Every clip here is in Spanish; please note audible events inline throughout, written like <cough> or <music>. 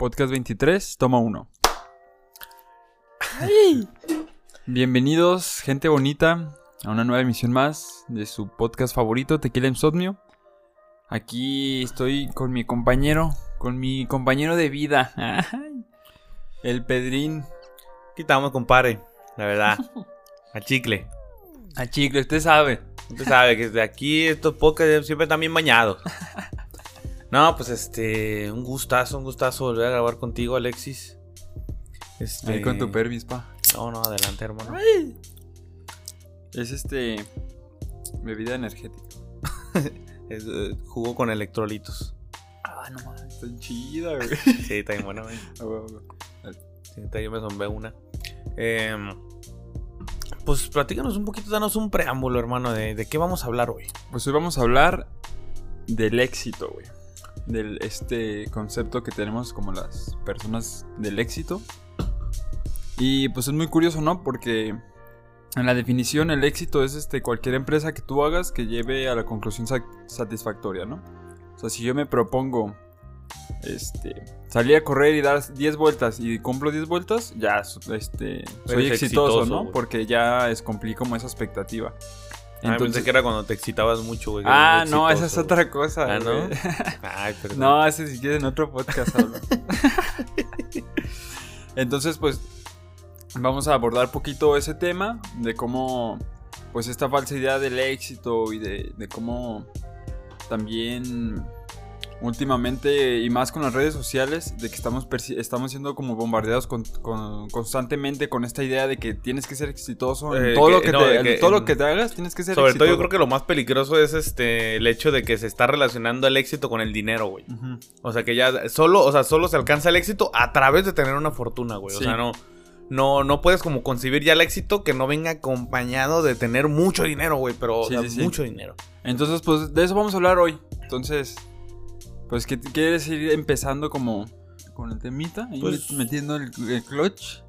Podcast 23, toma 1. Bienvenidos, gente bonita, a una nueva emisión más de su podcast favorito, Tequila Insomnio. Aquí estoy con mi compañero, con mi compañero de vida, el Pedrín. Aquí estamos, compadre, la verdad. <laughs> A chicle. A chicle, usted sabe. Usted sabe que de aquí estos podcasts siempre están bien bañados. <laughs> No, pues este, un gustazo, un gustazo volver a grabar contigo, Alexis. Este... Ahí con tu permis, pa. No, no, adelante, hermano. Es este. Bebida energética. <laughs> es, eh, jugo con electrolitos. Ah, no mames, está chida, güey. <laughs> Sí, está bien buena, güey. sí, yo me zombé una. Eh, pues platícanos un poquito, danos un preámbulo, hermano, de, de qué vamos a hablar hoy. Pues hoy vamos a hablar del éxito, güey de este concepto que tenemos como las personas del éxito. Y pues es muy curioso, ¿no? Porque en la definición el éxito es este cualquier empresa que tú hagas que lleve a la conclusión satisfactoria, ¿no? O sea, si yo me propongo este salir a correr y dar 10 vueltas y cumplo 10 vueltas, ya este soy exitoso, ¿no? Porque ya es cumplí como esa expectativa. Ah, Entonces, pensé que era cuando te excitabas mucho, güey. Ah, no, esa es otra cosa. Ah, ¿no? <laughs> Ay, perdón. No, ese si quieres en otro podcast <laughs> Entonces, pues, vamos a abordar poquito ese tema de cómo, pues, esta falsa idea del éxito y de, de cómo también últimamente y más con las redes sociales de que estamos estamos siendo como bombardeados con, constantemente con esta idea de que tienes que ser exitoso en eh, todo, lo que, te, todo lo que te hagas tienes que ser sobre todo yo creo que lo más peligroso es este el hecho de que se está relacionando el éxito con el dinero güey. O sea que ya solo o sea solo se alcanza el éxito a través de tener una fortuna güey. O sea no no, no puedes como concebir ya el éxito que no venga acompañado de tener mucho dinero, güey, pero mucho dinero. Entonces, pues de eso vamos a hablar hoy. Entonces, pues, ¿qué quieres ir empezando como con el temita? pues, metiendo el, clutch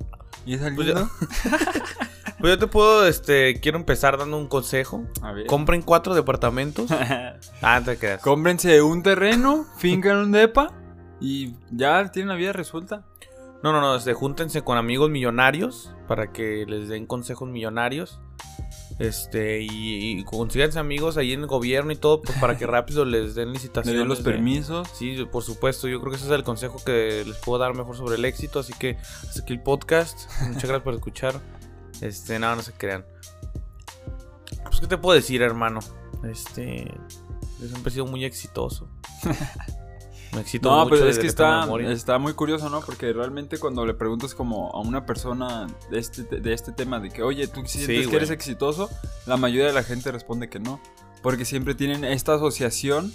y saliendo. Pues, <laughs> pues yo te puedo, este, quiero empezar dando un consejo. A ver. Compren cuatro departamentos. <laughs> ah, te quedas. Cómprense un terreno, fincan un depa y ya tienen la vida resuelta. No, no, no, este, júntense con amigos millonarios para que les den consejos millonarios. Este, y, y consíganse amigos ahí en el gobierno y todo, pues para que <laughs> rápido les den licitaciones. den los permisos. Sí, por supuesto. Yo creo que ese es el consejo que les puedo dar mejor sobre el éxito. Así que hasta aquí el podcast. <laughs> Muchas gracias por escuchar. Este, nada, no se crean. Pues, ¿qué te puedo decir, hermano? Este, yo siempre he sido muy exitoso. <laughs> Me no, pero es que está, está muy curioso, ¿no? Porque realmente cuando le preguntas como a una persona de este, de este tema de que, oye, ¿tú sientes que eres exitoso? La mayoría de la gente responde que no. Porque siempre tienen esta asociación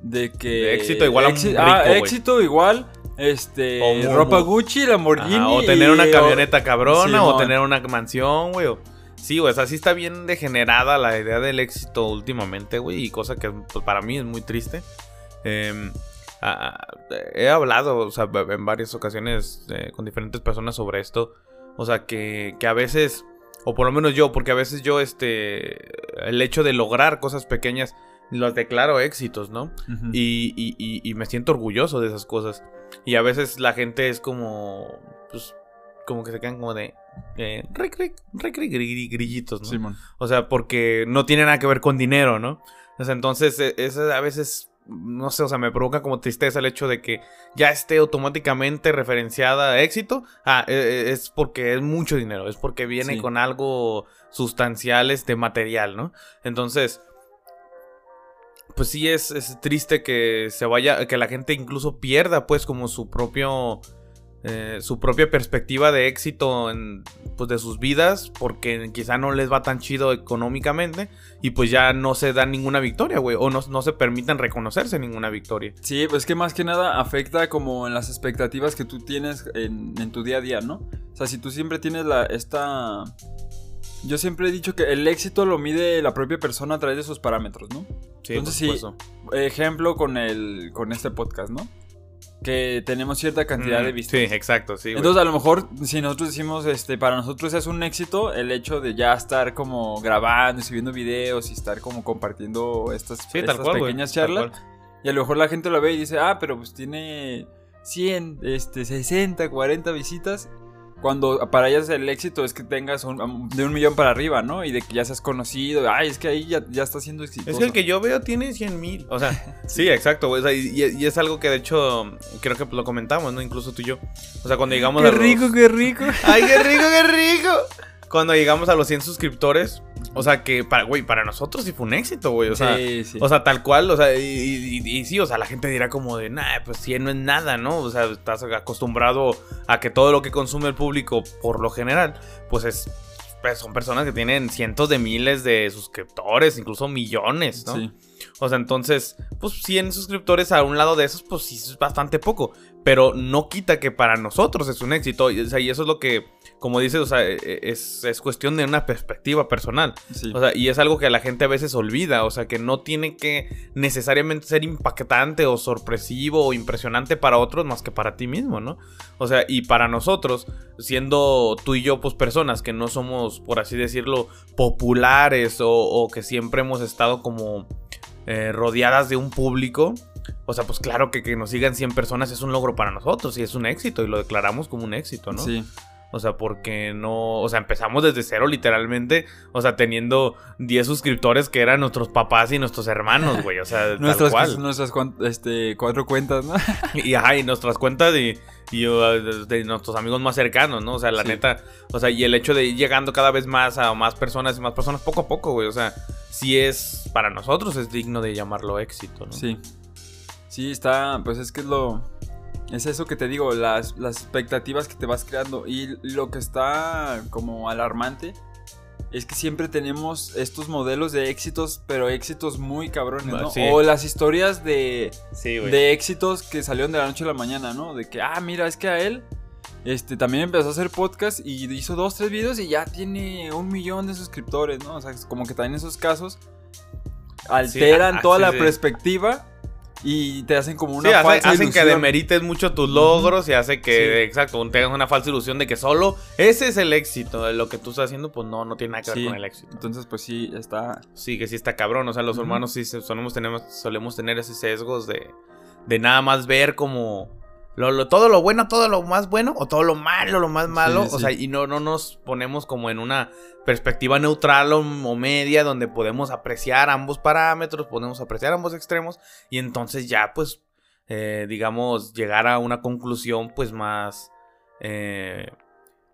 de que... éxito igual a rico, ah, éxito igual este ropa Gucci, Lamborghini o tener una camioneta cabrona o tener una mansión, güey. Sí, güey, o sea, sí está bien degenerada la idea del éxito últimamente, güey, y cosa que pues, para mí es muy triste. Eh, Ah, he hablado, o sea, en varias ocasiones eh, con diferentes personas sobre esto. O sea, que, que, a veces, o por lo menos yo, porque a veces yo, este, el hecho de lograr cosas pequeñas, los declaro éxitos, ¿no? y, y, y, me siento orgulloso de esas cosas. Y a veces la gente es como, pues, como que se quedan como de, eh, grillitos, ¿no? O sea, porque no tiene nada que ver con dinero, ¿no? O sea, entonces, e, es a veces no sé, o sea, me provoca como tristeza el hecho de que ya esté automáticamente referenciada a éxito. Ah, e, e, es porque es mucho dinero, es porque viene con algo sustancial, este material, ¿no? Entonces, pues sí es, es, triste que se vaya, que la gente incluso pierda pues como su propio eh, su propia perspectiva de éxito en, pues, de sus vidas, porque quizá no les va tan chido económicamente y pues ya no se dan ninguna victoria, güey, o no, no, se permiten reconocerse ninguna victoria. Sí, pues que más que nada afecta como en las expectativas que tú tienes en, tu día a día, ¿no? O sea, si tú siempre tienes la, esta... Yo siempre he dicho que el éxito lo mide la propia persona a través de sus parámetros, ¿no? Sí, Entonces, sí, ejemplo con, el, con este podcast, ¿no? Que tenemos cierta cantidad de mm, vistas. Sí, exacto, sí. Entonces, a lo mejor, si nosotros decimos, este, para nosotros es un éxito el hecho de ya estar como grabando y subiendo videos y estar como compartiendo estas, pequeñas charlas. Y a lo mejor la gente lo ve y dice, ah, pero pues tiene 100, este, 60, 40 visitas. Cuando para ellas el éxito es que tengas un- de un millón para arriba, ¿no? Y de que ya seas conocido. Ay, es que ahí ya, ya está siendo exitoso. Es que el que yo veo tiene 100 mil. O sea, <laughs> sí, exacto. o sea, y, y es algo que de hecho creo que lo comentamos, ¿no? Incluso tú y yo. O sea, cuando llegamos Qué a los- rico, qué rico. <laughs> ¡Ay, qué rico, qué rico! Cuando llegamos a los 100 suscriptores, o sea, que para, güey, para nosotros sí fue un éxito, güey. O sea, sí, sí. o sea, tal cual, o sea, y, y- y- y sí, o sea, la gente dirá como de, nah, pues 100 no es nada, ¿no? O sea, estás acostumbrado a que todo lo que consume el público, por lo general, pues es. pues, son personas que tienen cientos de miles de suscriptores, incluso millones, ¿no? Sí. O sea, entonces, pues 100 suscriptores a un lado de esos, pues sí es bastante poco. Pero no quita que para nosotros es un éxito. Y, o sea, y eso es lo que, como dices, o sea, e- e- es, es cuestión de una perspectiva personal. sí. O sea, y es algo que la gente a veces olvida. O sea, que no tiene que necesariamente ser impactante o sorpresivo o impresionante para otros más que para ti mismo, ¿no? O sea, y para nosotros, siendo tú y yo, pues personas que no somos, por así decirlo, populares o, o que siempre hemos estado como eh, rodeadas de un público. O sea, pues claro que que nos sigan 100 personas es un logro para nosotros y es un éxito y lo declaramos como un éxito, ¿no? Sí. O sea, porque no. O sea, empezamos desde cero, literalmente. O sea, teniendo 10 suscriptores que eran nuestros papás y nuestros hermanos, güey. O sea, <laughs> tal Nuestras, cual. nuestras este, cuatro cuentas, ¿no? <laughs> <laughs> Y, ajá, y nuestras cuentas y, y, uh, de, de nuestros amigos más cercanos, ¿no? O sea, la Sí. neta. O sea, y el hecho de ir llegando cada vez más a más personas y más personas poco a poco, güey. O sea, sí es. Para nosotros es digno de llamarlo éxito, ¿no? Sí. Sí, está. Pues es que es lo. Es eso que te digo, las, las expectativas que te vas creando. Y lo que está como alarmante es que siempre tenemos estos modelos de éxitos, pero éxitos muy cabrones, ¿no? Sí. O las historias de, Sí, de éxitos que salieron de la noche a la mañana, ¿no? De que, ah, mira, es que a él. Este, también empezó a hacer podcast y hizo dos, tres videos y ya tiene un millón de suscriptores, ¿no? O sea, como que también esos casos alteran ah, toda la perspectiva y te hacen como una Sí, hace- falsa hacen que demerites mucho tus logros y hace que, Sí. exacto, tengas una falsa ilusión de que solo ese es el éxito. De lo que tú estás haciendo, pues no, no tiene nada que ver con el éxito. Entonces, pues sí, está. Sí, que sí está cabrón. O sea, los Ujú. hermanos sí solemos tener, solemos tener esos sesgos de, de nada más ver como lo, lo- todo lo bueno, todo lo más bueno, o todo lo malo, lo más malo. Sí, O sí. sea, y no, no nos ponemos como en una perspectiva neutral o, o media donde podemos apreciar ambos parámetros, podemos apreciar ambos extremos, y entonces ya, pues, eh, digamos, llegar a una conclusión, pues, más. eh,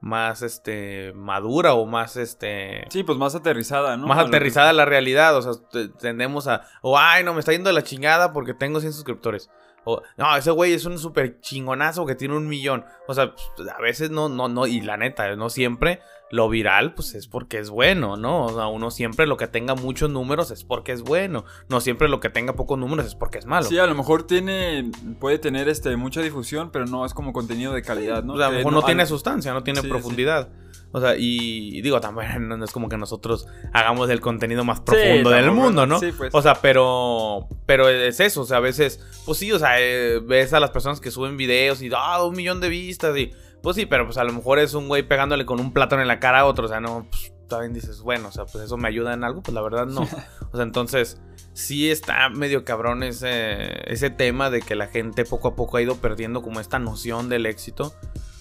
más este madura o más este Sí, pues más aterrizada, ¿no? más A lo que- aterrizada a la realidad. O sea, te- tendemos a. O, ay, no, me está yendo de la chingada porque tengo 100 suscriptores. O, no, ese güey es un súper chingonazo que tiene un millón. O sea, pues, a veces no, no, no. Y la neta, no siempre lo viral, pues es porque es bueno, ¿no? O sea, uno siempre lo que tenga muchos números es porque es bueno. No siempre lo que tenga pocos números es porque es malo. Sí, a lo mejor tiene. Puede tener este mucha difusión, pero no es como contenido de calidad, ¿no? O sea, a lo mejor no, tiene al- sustancia, no tiene Sí, profundidad. O sea, y, y digo, también <laughs> no es como que nosotros hagamos el contenido más profundo Sí, del mundo, ¿no? Sí, pues. O sea, pero pero es eso, o sea, a veces, pues sí, o sea, eh, ves a las personas que suben videos y, ah, un millón de vistas y, pues sí, pero pues a lo mejor es un güey pegándole con un plátano en la cara a otro, o sea, no, pues también dices, bueno, o sea, pues eso me ayuda en algo, pues la verdad no. <laughs> O sea, entonces, sí está medio cabrón ese, ese tema de que la gente poco a poco ha ido perdiendo como esta noción del éxito.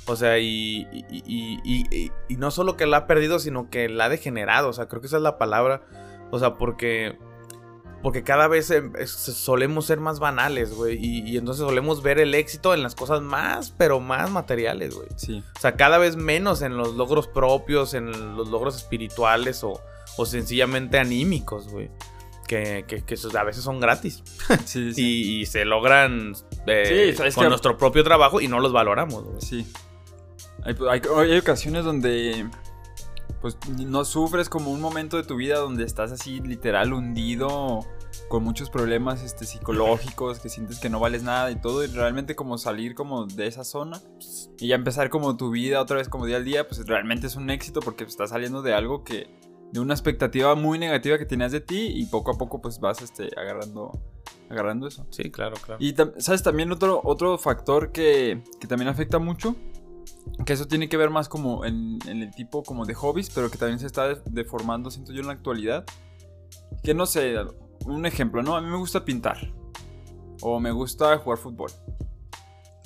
O sea, y, y, y- y- y- y no solo que la ha perdido, sino que la ha degenerado. O sea, creo que esa es la palabra. O sea, porque. Porque cada vez em, solemos ser más banales, güey. Y, y entonces solemos ver el éxito en las cosas más, pero más materiales, güey. Sí. O sea, cada vez menos en los logros propios, en los logros espirituales o, o sencillamente anímicos, güey. Que, que, a veces son gratis. <laughs> Sí, sí. Y, y se logran eh, Sí, con que- nuestro propio trabajo y no los valoramos, güey. Sí. Hay, hay- hay ocasiones donde pues no sufres como un momento de tu vida donde estás así literal hundido con muchos problemas este, psicológicos, que sientes que no vales nada y todo, y realmente como salir como de esa zona y ya empezar como tu vida otra vez como día al día, pues realmente es un éxito porque estás saliendo de algo que, de una expectativa muy negativa que tenías de ti y poco a poco pues vas este, agarrando, agarrando eso. Sí, claro, claro. Y sabes también otro, otro factor que, que también afecta mucho, que eso tiene que ver más como en, en el tipo como de hobbies, pero que también se está de- deformando, siento yo, en la actualidad. Que no sé, un ejemplo, ¿no? A mí me gusta pintar. O me gusta jugar fútbol.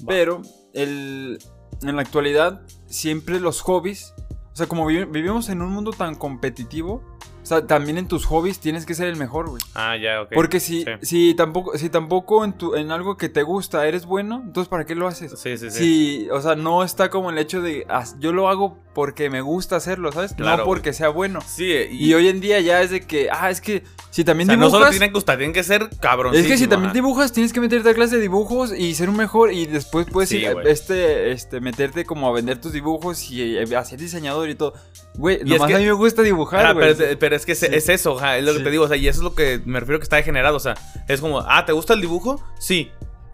Pero el, en la actualidad, siempre los hobbies, o sea, como vivi- vivimos en un mundo tan competitivo, sea, también en tus hobbies tienes que ser el mejor, güey. Ah, ya, ok. Porque si, Sí. si tampoco, si tampoco en, tu, en algo que te gusta eres bueno, entonces ¿para qué lo haces? Sí, sí, sí. Sí, o sea, no está como el hecho de "Ah, yo lo hago porque me gusta hacerlo, ¿sabes? Claro, no porque sea bueno. Sí, Y, hoy en día ya es de que, ah, es que si o también sea, no dibujas. solo tienen que gustar, tienen que ser cabrones. es que si también dibujas, tienes que meterte a clase de dibujos y ser un mejor. Y después puedes Sí, ir, este, este, meterte como a vender tus dibujos y eh, a ser diseñador y todo. Güey, Y es nomás que- a mí me gusta dibujar, Ah, güey. pero, es- pero es que es, Sí. es eso, es lo que te digo, o sea, y eso es lo que me refiero que está degenerado, o sea, es como, ah, ¿te gusta el dibujo? Sí.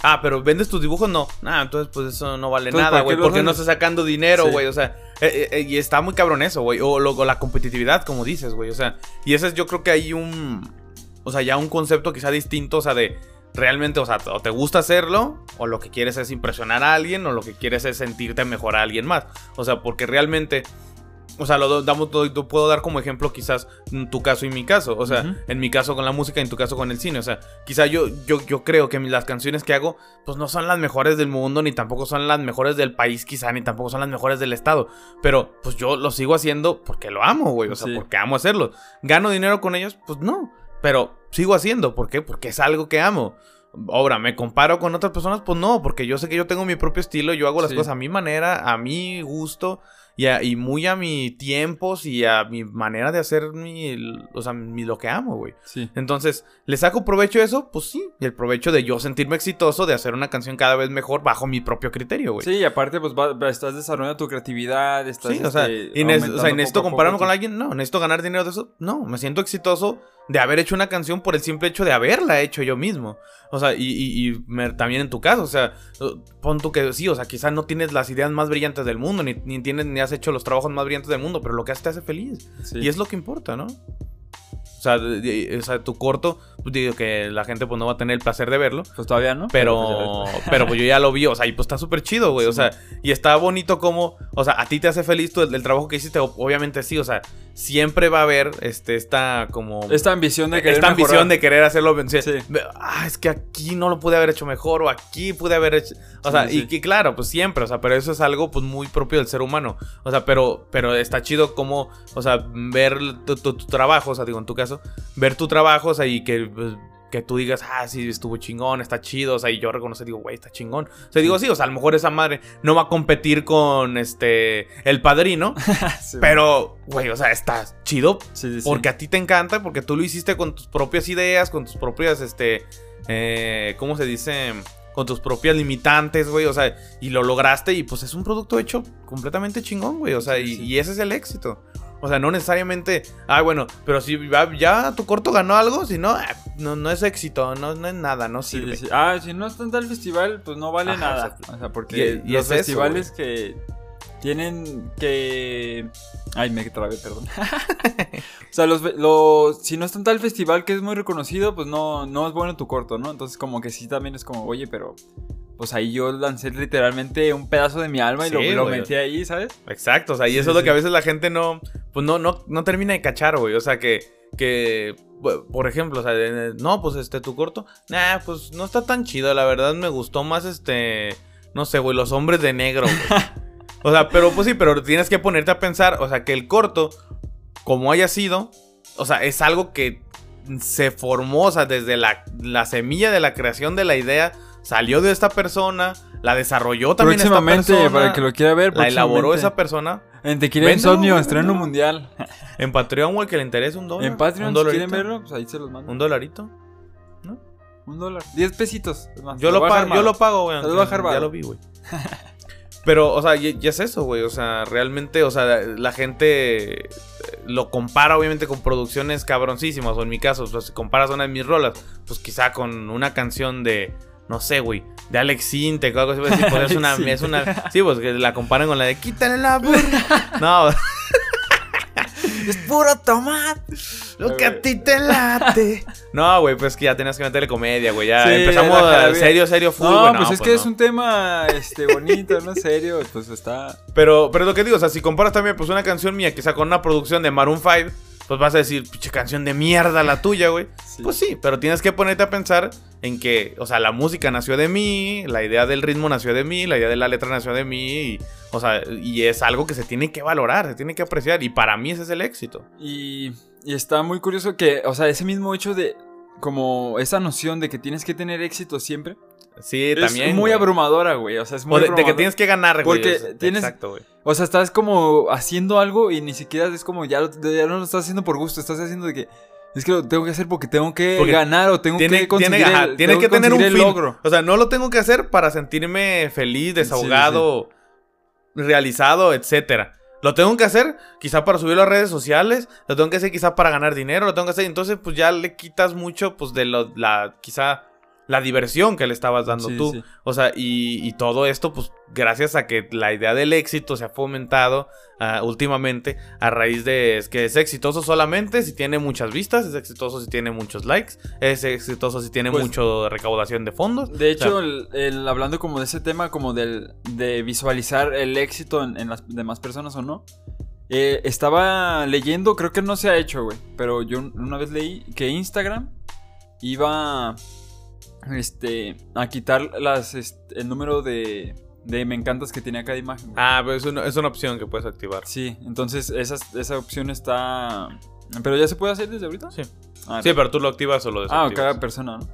Ah, pero ¿vendes tus dibujos? No. Ah, entonces pues eso no vale Entonces, nada, ¿para qué güey, porque no estás sacando dinero, güey, o sea, eh, eh, y está muy cabrón eso, güey, o, o la competitividad, como dices, güey, o sea, y ese es yo creo que hay un, o sea, ya un concepto quizá distinto, o sea, de realmente, o sea, o te gusta hacerlo, o lo que quieres es impresionar a alguien, o lo que quieres es sentirte mejor a alguien más, o sea, porque realmente... O sea, lo damos, lo- lo puedo dar como ejemplo quizás tu caso y mi caso. O sea, en mi caso con la música y en tu caso con el cine. O sea, quizá yo, yo, yo creo que las canciones que hago, pues no son las mejores del mundo, ni tampoco son las mejores del país, quizá, ni tampoco son las mejores del estado. Pero pues yo lo sigo haciendo porque lo amo, güey. O sea, Sí. porque amo hacerlo. ¿Gano dinero con ellos? Pues no. Pero sigo haciendo. ¿Por qué? Porque es algo que amo. Ahora, ¿me comparo con otras personas? Pues no, porque yo sé que yo tengo mi propio estilo, yo hago las Sí. cosas a mi manera, a mi gusto y, a- y muy a mi tiempos y a mi manera de hacer mi, o sea, mi- lo que amo, güey. Sí. Entonces, ¿le saco provecho de eso? Pues sí. Y el provecho de yo sentirme exitoso, de hacer una canción cada vez mejor bajo mi propio criterio, güey. Sí, y aparte, pues va- estás desarrollando tu creatividad. Estás, Sí, o sea, este, y, o sea, aumentando ¿y necesito compararme con alguien? No, necesito ganar dinero de eso. No, me siento exitoso de haber hecho una canción por el simple hecho de haberla hecho yo mismo. O sea, y, y- y me- también en tu caso, o sea, pon tú que sí, o sea, quizás no tienes las ideas más brillantes del mundo, ni, ni tienes, ni has hecho los trabajos más brillantes del mundo, pero lo que haces te hace feliz. Sí. Y es lo que importa, ¿no? O sea, o sea, tu corto, pues digo que la gente pues no va a tener el placer de verlo. Pues todavía no. Pero, pero pues yo ya lo vi, o sea, y pues está súper chido, güey. O sea, y está bonito como, o sea, a ti te hace feliz tú el, el trabajo que hiciste, o- obviamente sí, o sea, siempre va a haber este, esta como... Esta ambición de querer esta ambición de querer hacerlo. sí, Sí. Ah, es que aquí no lo pude haber hecho mejor, o aquí pude haber hecho. O sea, Sí, y que claro, pues siempre, o sea, pero eso es algo pues muy propio del ser humano. O sea, pero, pero está chido como, o sea, ver tu, tu- tu trabajo, o sea, digo, en tu caso, ver tu trabajo, o sea, y que. pues, que tú digas, ah, sí, estuvo chingón, está chido, o sea, y yo reconocer, digo, güey, está chingón. O sea, digo, sí, o sea, a lo mejor esa madre no va a competir con, este, el padrino, <laughs> Sí, pero, güey, o sea, está chido sí, sí, sí. porque a ti te encanta, porque tú lo hiciste con tus propias ideas, con tus propias, este, eh, ¿cómo se dice? Con tus propias limitantes, güey, o sea, y lo lograste y pues es un producto hecho completamente chingón, güey, o sea, Sí, y, sí. y ese es el éxito. O sea, no necesariamente, ah, bueno, pero si ya, ya tu corto ganó algo, si no, ah, no, no es éxito, no, no es nada, no sirve. sí. Ah, si no está en tal festival, pues no vale Ajá, nada. O sea, porque Y- y los eso, festivales que tienen que. Ay, me trabé, perdón. <laughs> o sea, los, los, si no está en tal festival que es muy reconocido, pues no, no es bueno tu corto, ¿no? Entonces, como que sí también es como, oye, pero. Pues ahí yo lancé literalmente un pedazo de mi alma y lo, metí ahí, ¿sabes? Exacto, o sea, y Sí, eso es lo que a veces la gente no, pues no, no, no termina de cachar, güey. O sea, que, que, por ejemplo, o sea, no, pues este, tu corto, nah, pues no está tan chido, la verdad me gustó más este, no sé, güey, los hombres de negro, güey. <laughs> O sea, pero pues sí, pero tienes que ponerte a pensar, o sea, que el corto, como haya sido, o sea, es algo que se formó, o sea, desde la, la semilla de la creación de la idea, salió de esta persona, la desarrolló también esta próximamente, persona. para el que lo quiera ver, La elaboró esa persona. En Tequila Véndelo, Insomnio, estreno mundial. En Patreon o que le interese un dólar. En Patreon, un si quieren verlo, pues ahí se los mando. Un dolarito. Un dólar. Diez pesitos. más, Yo te lo, pago, yo lo pago, güey. Te lo voy a dejar Ya lo vi, güey. <laughs> Pero, o sea, y, y es eso, güey. O sea, realmente, o sea, la gente eh, lo compara, obviamente, con producciones cabroncísimas. O en mi caso, pues, si comparas una de mis rolas, pues quizá con una canción de. No sé, güey. De Alex Sintek o algo así. pues, <laughs> sí, pues, es, una, es una. Sí, pues que la comparan con la de Quítale la burra. <laughs> No. Es puro tomate. Lo que a ti te late. <laughs> No, güey, pues que ya tenías que meterle comedia, güey. Ya Sí, empezamos a serio, serio, full, No, güey. pues es que no. es un tema este bonito, ¿no? Serio, pues está. Pero, pero lo que digo, o sea, si comparas también, pues una canción mía, quizá con una producción de Maroon 5, pues vas a decir, pinche canción de mierda la tuya, güey. Sí. Pues sí, pero tienes que ponerte a pensar en que, o sea, la música nació de mí, la idea del ritmo nació de mí, la idea de la letra nació de mí, y, o sea, y es algo que se tiene que valorar, se tiene que apreciar, y para mí ese es el éxito. Y, y está muy curioso que, o sea, ese mismo hecho de, como esa noción de que tienes que tener éxito siempre, Sí, es también. muy güey. abrumadora, güey. O sea, es muy O de, de que tienes que ganar, güey. Porque es- tienes- Exacto, güey. O sea, estás como haciendo algo y ni siquiera es como ya, lo- ya no lo estás haciendo por gusto, estás haciendo de que es que lo tengo que hacer porque tengo que Porque ganar o tengo Tiene, que conseguir tiene, ajá, el- tiene tengo que tener un fin. logro. O sea, no lo tengo que hacer para sentirme feliz, desahogado, realizado, etcétera. Lo tengo que hacer quizá para subirlo a redes sociales, lo tengo que hacer quizá para ganar dinero, lo tengo que hacer, entonces pues ya le quitas mucho pues de lo, la quizá la diversión que le estabas dando Sí, tú. sí. O sea, y, y todo esto, pues, gracias a que la idea del éxito se ha fomentado ah, últimamente a raíz de es que es exitoso solamente si tiene muchas vistas, es exitoso si tiene muchos likes, es exitoso si tiene Pues- mucho recaudación de fondos. De O sea, hecho, el, el- hablando como de ese tema, como del, de visualizar el éxito en, en las demás personas o no, eh, estaba leyendo, creo que no se ha hecho, güey, pero yo una vez leí que Instagram iba este, a quitar las, este, el número de, de me encantas que tenía cada imagen. güey. Ah, pero es una, es una opción que puedes activar. Sí, entonces esa, esa opción está... ¿Pero ya se puede hacer desde ahorita? Sí. Ah, Sí, pero tú lo activas o lo Ah, desactivas. cada persona, ¿no?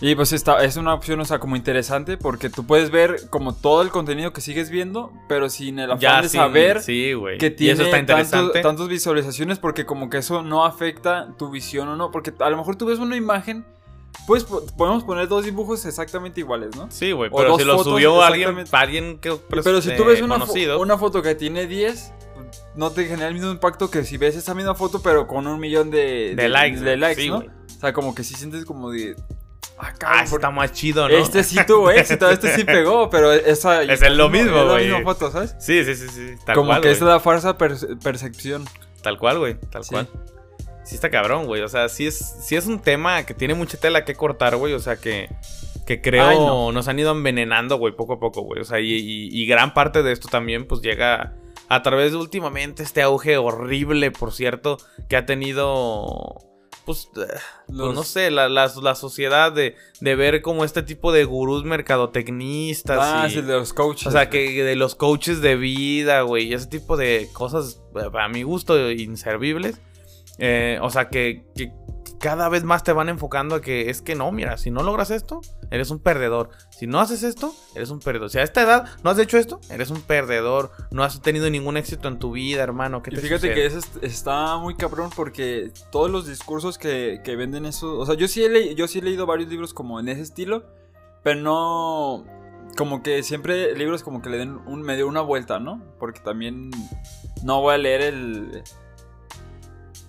Y pues está, es una opción, o sea, como interesante porque tú puedes ver como todo el contenido que sigues viendo, pero sin el afán ya de sin- saber sí, que tiene eso está tanto- interesante. tantas visualizaciones porque como que eso no afecta tu visión o no, porque a lo mejor tú ves una imagen, pues po- podemos poner dos dibujos exactamente iguales, ¿no? Sí, güey, pero si lo subió alguien, alguien que pues, Pero si eh, tú ves una, fo- una foto que tiene 10, no te genera el mismo impacto que si ves esa misma foto pero con un millón de, de likes, de güey. likes Sí, ¿no? güey. O sea, como que sí sientes como de... Ah, Ah, ¿por está más chido, ¿no? Este sí tuvo <laughs> éxito, este sí pegó, pero esa Es lo mismo, es la güey. misma foto, ¿sabes? Sí, sí, sí, sí. Tal Como cual, que güey. es la falsa perce- percepción. Tal cual, güey. Tal Sí. cual. Sí está cabrón, güey. O sea, sí es, sí es un tema que tiene mucha tela que cortar, güey. O sea, que, que creo Ay, no. nos han ido envenenando, güey, poco a poco, güey. O sea, y, y- y gran parte de esto también, pues llega a través de últimamente este auge horrible, por cierto, que ha tenido... Pues, eh, pues, no sé, la, la- la sociedad de, de ver como este tipo de gurús mercadotecnistas. Ah, y- sí, de los coaches. o sea, que de los coaches de vida, güey, y ese tipo de cosas, a mi gusto, inservibles. Eh, o sea, que, que cada vez más te van enfocando a que es que no, mira, si no logras esto, eres un perdedor. Si no haces esto, eres un perdedor. Si a esta edad no has hecho esto, eres un perdedor. No has tenido ningún éxito en tu vida, hermano. ¿Qué Y fíjate sucede? que eso est- está muy cabrón porque todos los discursos que, que venden eso. O sea, yo sí, he yo sí he leído varios libros como en ese estilo, pero no. Como que siempre libros como que le den un medio una vuelta, ¿no? Porque también no voy a leer el.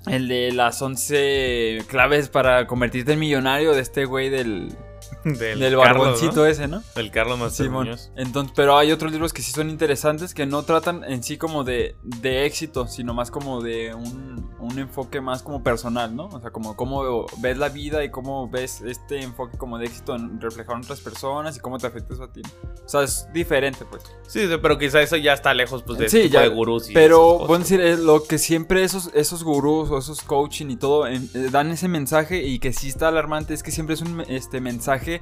El de las 11 claves para convertirte en millonario de este güey del, del, del barboncito ¿no? ese, ¿no? Del Carlos Simón. Muñoz. Entonces, pero hay otros libros que sí son interesantes que no tratan en sí como de, de éxito, sino más como de un, un enfoque más como personal, ¿no? O sea, como cómo ves la vida y cómo ves este enfoque como de éxito en reflejar en otras personas y cómo te afecta eso a ti. O sea, es diferente, pues. Sí, sí, pero quizá eso ya está lejos pues, de Sí, este tipo ya, de gurús. y Pero, bueno, decir, es lo que siempre esos, esos gurús o esos coaching y todo eh, dan ese mensaje y que sí está alarmante es que siempre es un este, mensaje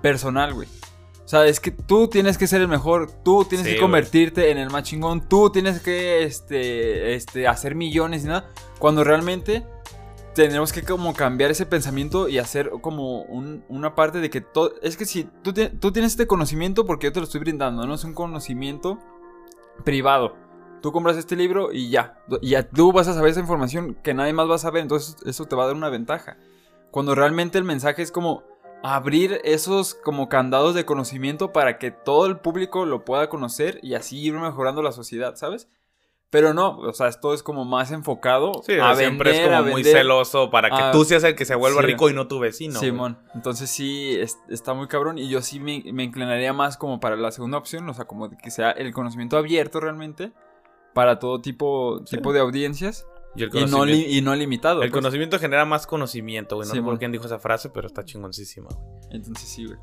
personal, güey. O sea, es que tú tienes que ser el mejor, tú tienes Sí, que güey. convertirte en el más chingón, tú tienes que este, este, hacer millones y nada. Cuando realmente tenemos que como cambiar ese pensamiento y hacer como un- una parte de que todo... Es que si tú, tú tienes este conocimiento porque yo te lo estoy brindando, no es un conocimiento privado. Tú compras este libro y ya. Y ya tú vas a saber esa información que nadie más va a saber. Entonces eso te va a dar una ventaja. Cuando realmente el mensaje es como abrir esos como candados de conocimiento para que todo el público lo pueda conocer y así ir mejorando la sociedad, ¿sabes? Pero no, o sea, esto es como más enfocado Sí, a siempre vender, es a como muy vender. celoso para que tú seas el que se vuelva sí. rico y no tu vecino. Simón, entonces sí es- está muy cabrón y yo sí me, me inclinaría más como para la segunda opción, o sea, como que sea el conocimiento abierto realmente para todo tipo, tipo de audiencias Y el y no, y no limitado. el pues. conocimiento genera más conocimiento, güey. No sé por quién dijo esa frase, pero está chingoncísima, güey. Entonces sí, güey.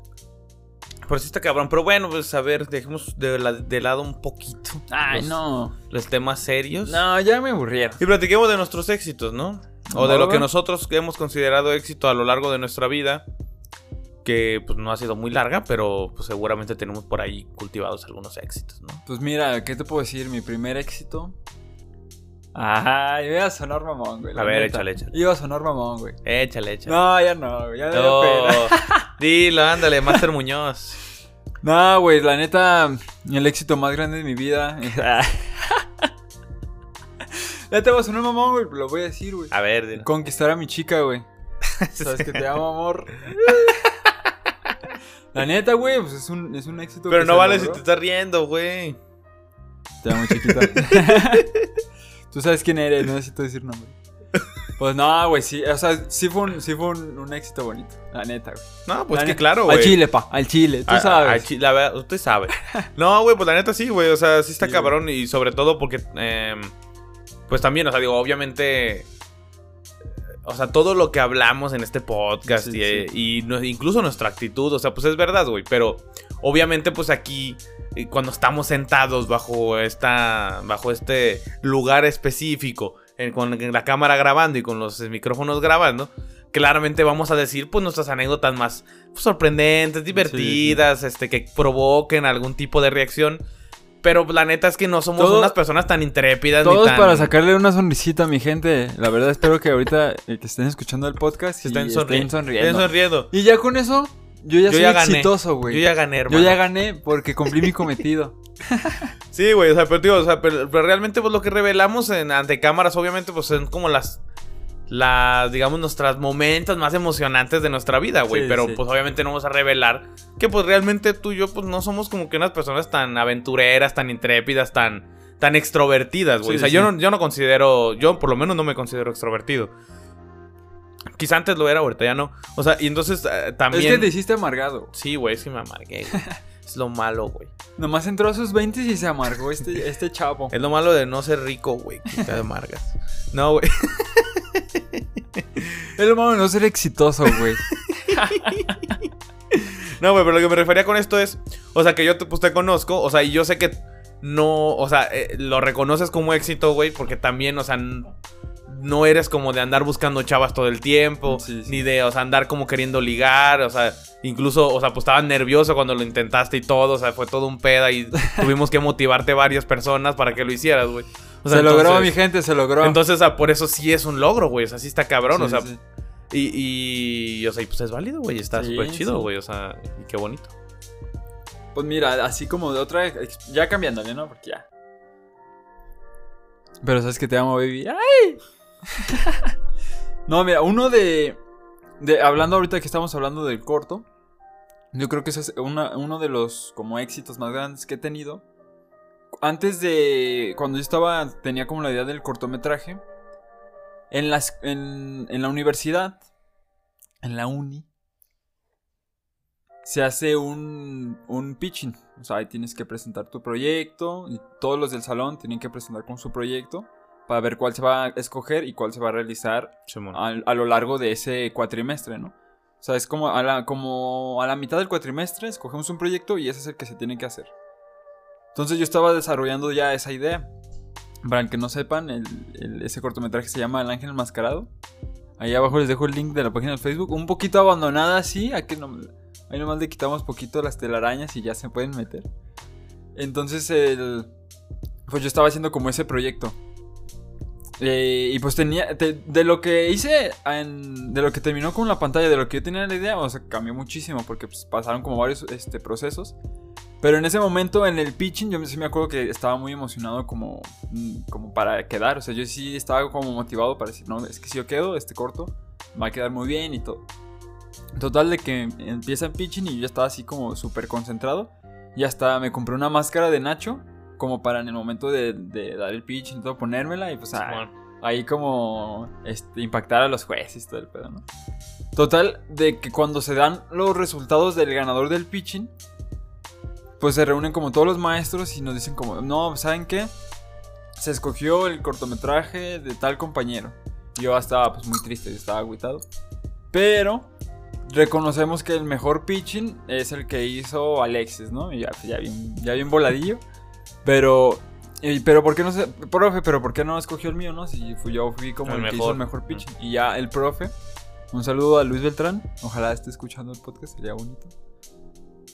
Pero sí está cabrón. Pero bueno, pues a ver, dejemos de, la- de lado un poquito. Ay, los, no. Los temas serios. No, ya me aburrieron. Y platiquemos de nuestros éxitos, ¿no? O de lo que va. nosotros hemos considerado éxito a lo largo de nuestra vida. Que pues no ha sido muy larga, pero pues seguramente tenemos por ahí cultivados algunos éxitos, ¿no? Pues mira, ¿qué te puedo decir? Mi primer éxito. Ajá, iba a sonar mamón, güey. A ver, neta. échale, échale. Iba a sonar mamón, güey. Échale, échale. No, ya no, güey, ya me dio No. pena. <laughs> <laughs> Dilo, ándale, Master Muñoz. No, güey, la neta, el éxito más grande de mi vida. <laughs> ya te va a sonar mamón, güey, pero lo voy a decir, güey. A ver, dilo. Conquistar a mi chica, güey. Sabes que te amo, amor. La neta, güey, pues es un, es un éxito. Pero no vale si te estás riendo, güey. Te amo, chiquita. Tú sabes quién eres, no necesito decir nombre. Pues no, güey, sí, o sea, sí fue un, sí fue un, un éxito bonito, la neta, güey. No, pues La que neta. claro, güey. Al chile, pa, al chile, tú A- sabes. a chi- la verdad, usted sabe. No, güey, pues la neta sí, güey. O sea, sí está Sí, cabrón. Y sobre todo porque, em, pues también, o sea, digo, obviamente. O sea, todo lo que hablamos en este podcast Sí, y, eh, sí. y no- incluso nuestra actitud, o sea, pues es verdad, güey. Pero obviamente, pues aquí, eh, cuando estamos sentados bajo esta, bajo este lugar específico, en- con la cámara grabando y con los micrófonos grabando, claramente vamos a decir, pues nuestras anécdotas más sorprendentes, divertidas, este, que provoquen algún tipo de reacción. Pero la neta es que no somos Todo- unas personas tan intrépidas ni Todos tan... para sacarle una sonrisita a mi gente. La verdad, espero que ahorita eh, que estén escuchando el podcast y estén, estén, sonri- sonriendo. estén sonriendo. Y ya con eso, yo ya Yo soy ya gané. exitoso, güey. Yo ya gané, Yo hermano. ya gané porque cumplí mi cometido. <laughs> Sí, güey, o sea, pero, digo, o sea, pero, pero realmente pues lo que revelamos en, ante cámaras, obviamente, pues son como las, las, digamos, nuestros momentos más emocionantes de nuestra vida, güey. Sí, pero sí. pues obviamente no vamos a revelar que pues realmente tú y yo pues no somos como que unas personas tan aventureras, tan intrépidas, tan, tan extrovertidas, güey. Sí, o sea, yo, no, yo no considero, yo por lo menos no me considero extrovertido. Quizá antes lo era, ahorita ya no. O sea, y entonces eh, también... Es que te hiciste amargado. Sí, güey, es que me amargué, güey. <laughs> es lo malo, güey. Nomás entró a sus 20 y se amargó este, este chavo. Es lo malo de no ser rico, güey, que te amargas. No, güey. Es lo malo de no ser exitoso, güey. <laughs> No, güey, pero lo que me refería con esto es, o sea, que yo te, pues, te conozco, o sea, y yo sé que no, o sea, eh, lo reconoces como éxito, güey, porque también, o sea, no eres como de andar buscando chavas todo el tiempo, Sí, sí. ni de, o sea, andar como queriendo ligar, o sea, incluso, o sea, pues estabas nervioso cuando lo intentaste y todo, o sea, fue todo un peda y <laughs> tuvimos que motivarte varias personas para que lo hicieras, güey. O sea, se logró, entonces- mi gente, se logró. Entonces, o sea, por eso sí es un logro, güey, o sea, sí está cabrón, Sí, o sea, sí. y, y, o sea, y pues es válido, güey, está Sí, súper chido, sí. güey, o sea, y qué bonito. Pues mira, así como de otra. Ya cambiándole, ¿no? Porque ya. Pero sabes que te amo, baby. ¡Ay! No, mira, uno de. de hablando ahorita que estamos hablando del corto. Yo creo que ese es uno de los como éxitos más grandes que he tenido. Antes de. Cuando yo estaba. Tenía como la idea del cortometraje. En, las, en, en la universidad. En la uni se hace un, un pitching. O sea, ahí tienes que presentar tu proyecto y todos los del salón tienen que presentar con su proyecto para ver cuál se va a escoger y cuál se va a realizar a, a lo largo de ese cuatrimestre, ¿no? O sea, es como a, la, como a la mitad del cuatrimestre escogemos un proyecto y ese es el que se tiene que hacer. Entonces yo estaba desarrollando ya esa idea. Para el que no sepan, el- el- ese cortometraje se llama El Ángel Enmascarado. Ahí abajo les dejo el link de la página de Facebook. Un poquito abandonada así. Aquí no, ahí nomás le quitamos poquito las telarañas y ya se pueden meter. Entonces, el, pues yo estaba haciendo como ese proyecto. Eh, y pues tenía, te- de lo que hice, en- de lo que terminó con la pantalla, de lo que yo tenía la idea, o sea, cambió muchísimo porque pues, pasaron como varios este, procesos. Pero en ese momento, en el pitching, yo sí me acuerdo que estaba muy emocionado como, mm, como para quedar. O sea, yo sí estaba como motivado para decir, no, es que si yo quedo, este corto, va a quedar muy bien y todo. Total de que empieza el pitching y yo ya estaba así como súper concentrado. Y hasta me compré una máscara de Nacho, como para en el momento de, de dar el pitching y todo, ponérmela y pues ah, ahí como este, impactar a los jueces y todo el pedo, ¿no? Total, de que cuando se dan los resultados del ganador del pitching, pues se reúnen como todos los maestros y nos dicen como, no, ¿saben qué? Se escogió el cortometraje de tal compañero. Y Yo estaba pues muy triste, yo estaba agüitado. Pero reconocemos que el mejor pitching es el que hizo Alexis, ¿no? Y ya, ya, bien, ya bien voladillo. Pero, y- pero ¿por qué no se, profe, pero por qué no escogió el mío, no? Si fui, yo fui como El el, que hizo el mejor pitching. Y ya el profe, un saludo a Luis Beltrán. Ojalá esté escuchando el podcast, sería bonito.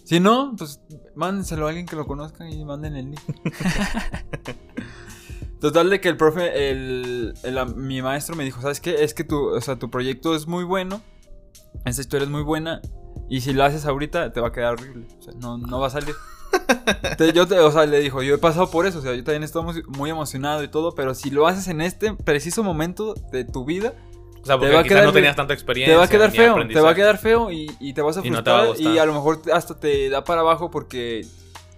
Si no, pues mándenselo a alguien que lo conozca y manden el link. <laughs> Total de que el profe, el, el- mi maestro me dijo, ¿sabes qué? Es que tu, o sea, tu proyecto es muy bueno, esta historia es muy buena, y si lo haces ahorita te va a quedar horrible, o sea, no, no va a salir. <laughs> Entonces, yo te, o sea, le dijo, yo he pasado por eso, o sea, yo también estoy muy- emocionado y todo, pero si lo haces en este preciso momento de tu vida, O sea, porque va a quizás quedar no tenías tanta experiencia. te va a quedar feo, te va a quedar feo y, y te vas a Y no te va a frustrar y, a lo mejor hasta te da para abajo porque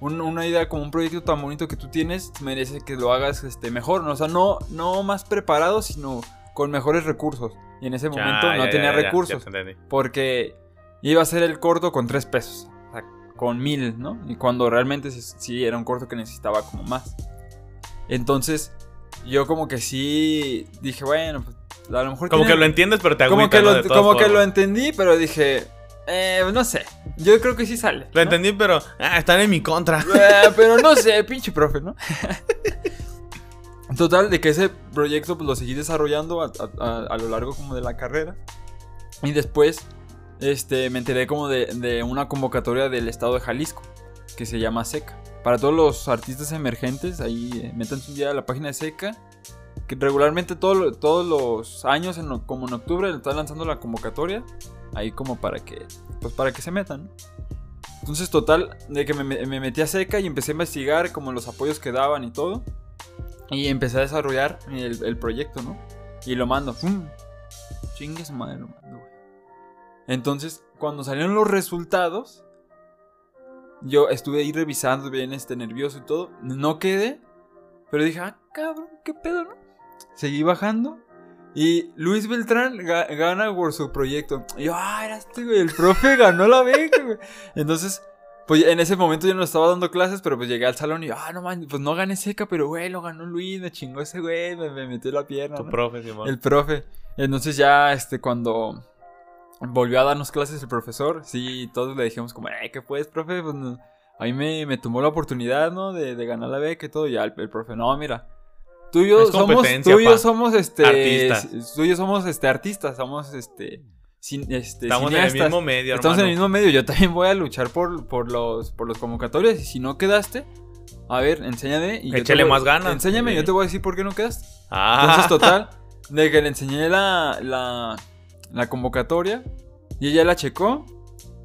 un- una idea como un proyecto tan bonito que tú tienes merece que lo hagas este, mejor, ¿no? o sea, no, no más preparado, sino con mejores recursos. Y en ese Ya, momento no ya, tenía ya, ya, recursos ya porque iba a ser el corto con tres pesos, o sea, con mil, ¿no? Y cuando realmente sí, sí era un corto que necesitaba como más. Entonces, yo como que sí dije, bueno, pues a lo mejor Como tiene- que lo entiendes, pero te agüita, como que, ¿no? lo, como que lo entendí, pero dije, eh, no sé. Yo creo que sí sale. Lo ¿no? entendí, pero ah, están en mi contra. <laughs> Eh, pero no sé, pinche profe, ¿no? <laughs> Total, de que ese proyecto pues, lo seguí desarrollando a, a- a- a lo largo como de la carrera. Y después este, me enteré como de, de una convocatoria del estado de Jalisco, que se llama SECA. Para todos los artistas emergentes, ahí eh, métanse un día a la página de SECA. Que regularmente todo todos los años, en, como en octubre, le está lanzando la convocatoria. Ahí como para que, pues para que se metan. Entonces, total, de que me, me- me metí a seca y empecé a investigar como los apoyos que daban y todo. Y empecé a desarrollar el, el proyecto, ¿no? Y lo mando. ¡Pum! Chingue su madre, lo mando. Entonces, cuando salieron los resultados, yo estuve ahí revisando bien, este, nervioso y todo. No quedé, pero dije, ah, cabrón, qué pedo, ¿no? Seguí bajando. Y Luis Beltrán ga- gana por su proyecto. Y yo, ah, era este, güey. El profe ganó la beca, güey. Entonces, pues en ese momento yo no estaba dando clases, pero pues llegué al salón y, ah, no man, pues no gané seca, pero güey, lo ganó Luis, me chingó ese güey, me, me metió la pierna. Tu ¿no? profe, Simón. El profe. Entonces ya, este, cuando volvió a darnos clases el profesor, sí, todos le dijimos como, eh, ¿qué puedes, profe? Pues no- a mí me, me tomó la oportunidad, ¿no? De, de ganar la beca y todo. Y ya el, el profe, no, mira. Tú y yo Es somos, tú y yo somos, este, Artistas. tú y yo somos, este, artistas, somos, este, cin- este Estamos en el mismo medio, Estamos en el hermano. mismo medio. Yo también voy a luchar por, por los por los convocatorios. Y si no quedaste, a ver, enséñame. Y Échale voy- más ganas. Enséñame Sí. yo te voy a decir por qué no quedaste. Ah, Entonces, total, <laughs> de que le enseñé la, la, la convocatoria. Y ella la checó.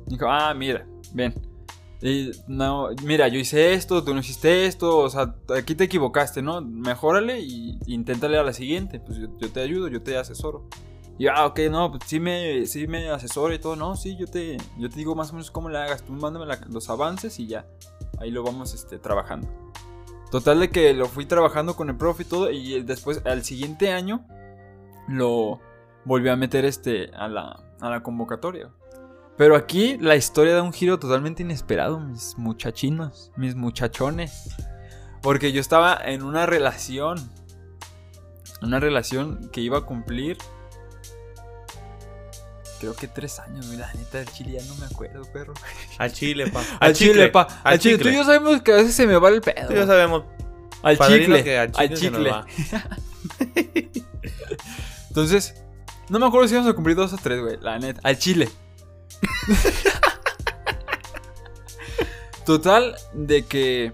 Dijo, ah, mira, ven. Y no, mira, yo hice esto, tú no hiciste esto. O sea, aquí te equivocaste, ¿no? Mejórale y inténtale a la siguiente. Pues yo, te ayudo, yo te asesoro. Y ah, ok, no, pues sí me, sí me asesora y todo. No, sí, yo te, yo te digo más o menos cómo le hagas. Tú mándame los avances y ya. Ahí lo vamos este, trabajando. Total de que lo fui trabajando con el profe y todo. Y después, al siguiente año, lo volví a meter este, a, la, a la convocatoria. Pero aquí la historia da un giro totalmente inesperado, mis muchachinos, mis muchachones. Porque yo estaba en una relación. Una relación que iba a cumplir. Creo que tres años, mira, la neta del chile ya no me acuerdo, perro. Al chile, pa. <laughs> Al, chile, pa. Al, chile. Tú y yo sabemos que a veces se me va el pedo. Tú ya sabemos. Al chicle. al chicle. <laughs> Entonces, no me acuerdo si íbamos a cumplir dos o tres, güey. La neta. Al chile. Total, de que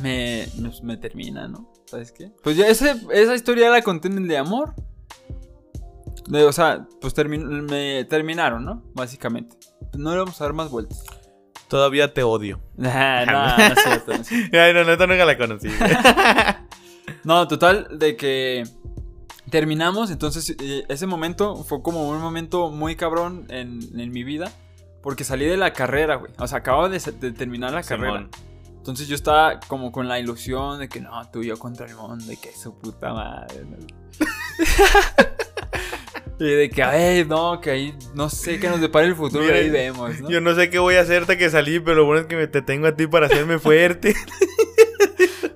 me, me, me termina, ¿no? ¿Sabes qué? Pues ya ese- esa historia la conté en el de amor. De- o sea, pues termin- me terminaron, ¿no? Básicamente. No le vamos a dar más vueltas. Todavía te odio. Nah, no, <laughs> no es cierto, no es cierto. Ay, no, neta nunca la conocí. <laughs> No, total, de que terminamos, entonces eh, ese momento fue como un momento muy cabrón en, en mi vida, porque salí de la carrera, güey. O sea, acababa de, de terminar la carrera. Entonces yo estaba como con la ilusión de que no, tú y yo contra el mundo, y que su puta madre. <laughs> y de que, ay, no, que ahí no sé qué nos depara el futuro, Mira, ahí vemos, ¿no? Yo no sé qué voy a hacerte que salí, pero lo bueno es que me- te tengo a ti para hacerme fuerte. <laughs>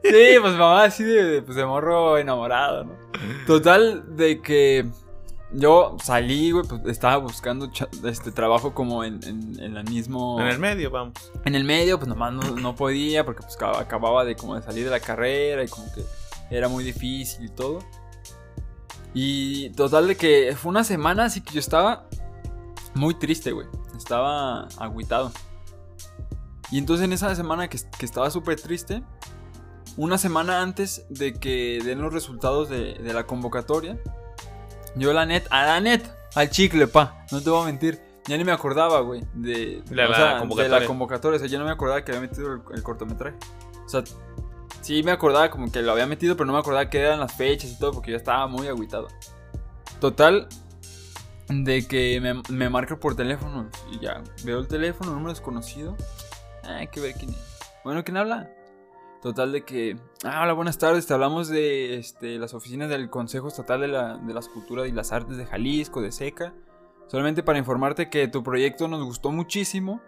Sí, pues mamá así de, pues, de morro enamorado, ¿no? Total, de que yo salí, güey, pues estaba buscando este trabajo como en, en, en el mismo... En el medio, vamos. En el medio, pues nomás no, no podía porque pues acaba- acababa de como de salir de la carrera y como que era muy difícil y todo. Y total de que fue una semana así que yo estaba muy triste, güey. Estaba agüitado. Y entonces en esa semana que, que estaba súper triste, una semana antes de que den los resultados de, de la convocatoria, yo la net, a la net, al chicle, pa, no te voy a mentir. Ya ni me acordaba, güey, de, De o la sea, de convocatoria. la convocatoria. O sea, yo no me acordaba que había metido el, el cortometraje. O sea, sí me acordaba como que lo había metido, pero no me acordaba que eran las fechas y todo, porque yo estaba muy agüitado. Total, de que me, me marca por teléfono y ya veo el teléfono, número desconocido. Ah, hay que ver quién es. Bueno, ¿quién habla? Total de que, ah, hola, buenas tardes, te hablamos de este, las oficinas del Consejo Estatal de, la, de las Culturas y las Artes de Jalisco, de SECA. Solamente para informarte que tu proyecto nos gustó muchísimo,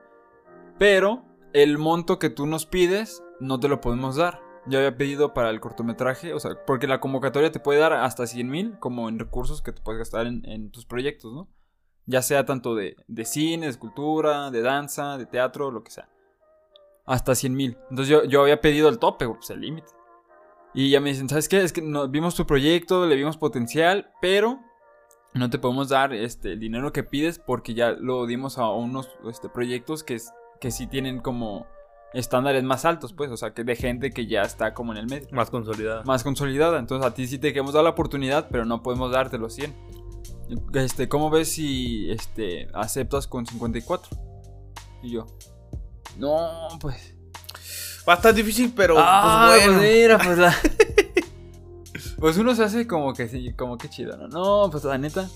pero el monto que tú nos pides no te lo podemos dar. Yo había pedido para el cortometraje, o sea, porque la convocatoria te puede dar hasta 100 mil como en recursos que te puedes gastar en, tus proyectos, ¿no? Ya sea tanto de, de cine, de escultura, de danza, de teatro, lo que sea. Hasta 100 mil. Entonces yo, yo había pedido el tope, pues el límite. Y ya me dicen, ¿sabes qué? Es que no- vimos tu proyecto, le vimos potencial, pero no te podemos dar este, el dinero que pides porque ya lo dimos a unos este, proyectos que, que sí tienen como estándares más altos, pues, o sea, que de gente que ya está como en el medio, Más consolidada. más consolidada. Entonces a ti sí te queremos dar la oportunidad, pero no podemos darte los 100. Este, ¿cómo ves si este, aceptas con 54? Y yo, no, pues... Va a estar difícil, pero Ah, pues bueno. pues mira, pues la... <laughs> Pues uno se hace como que sí, como que chido, ¿no? No, pues la neta.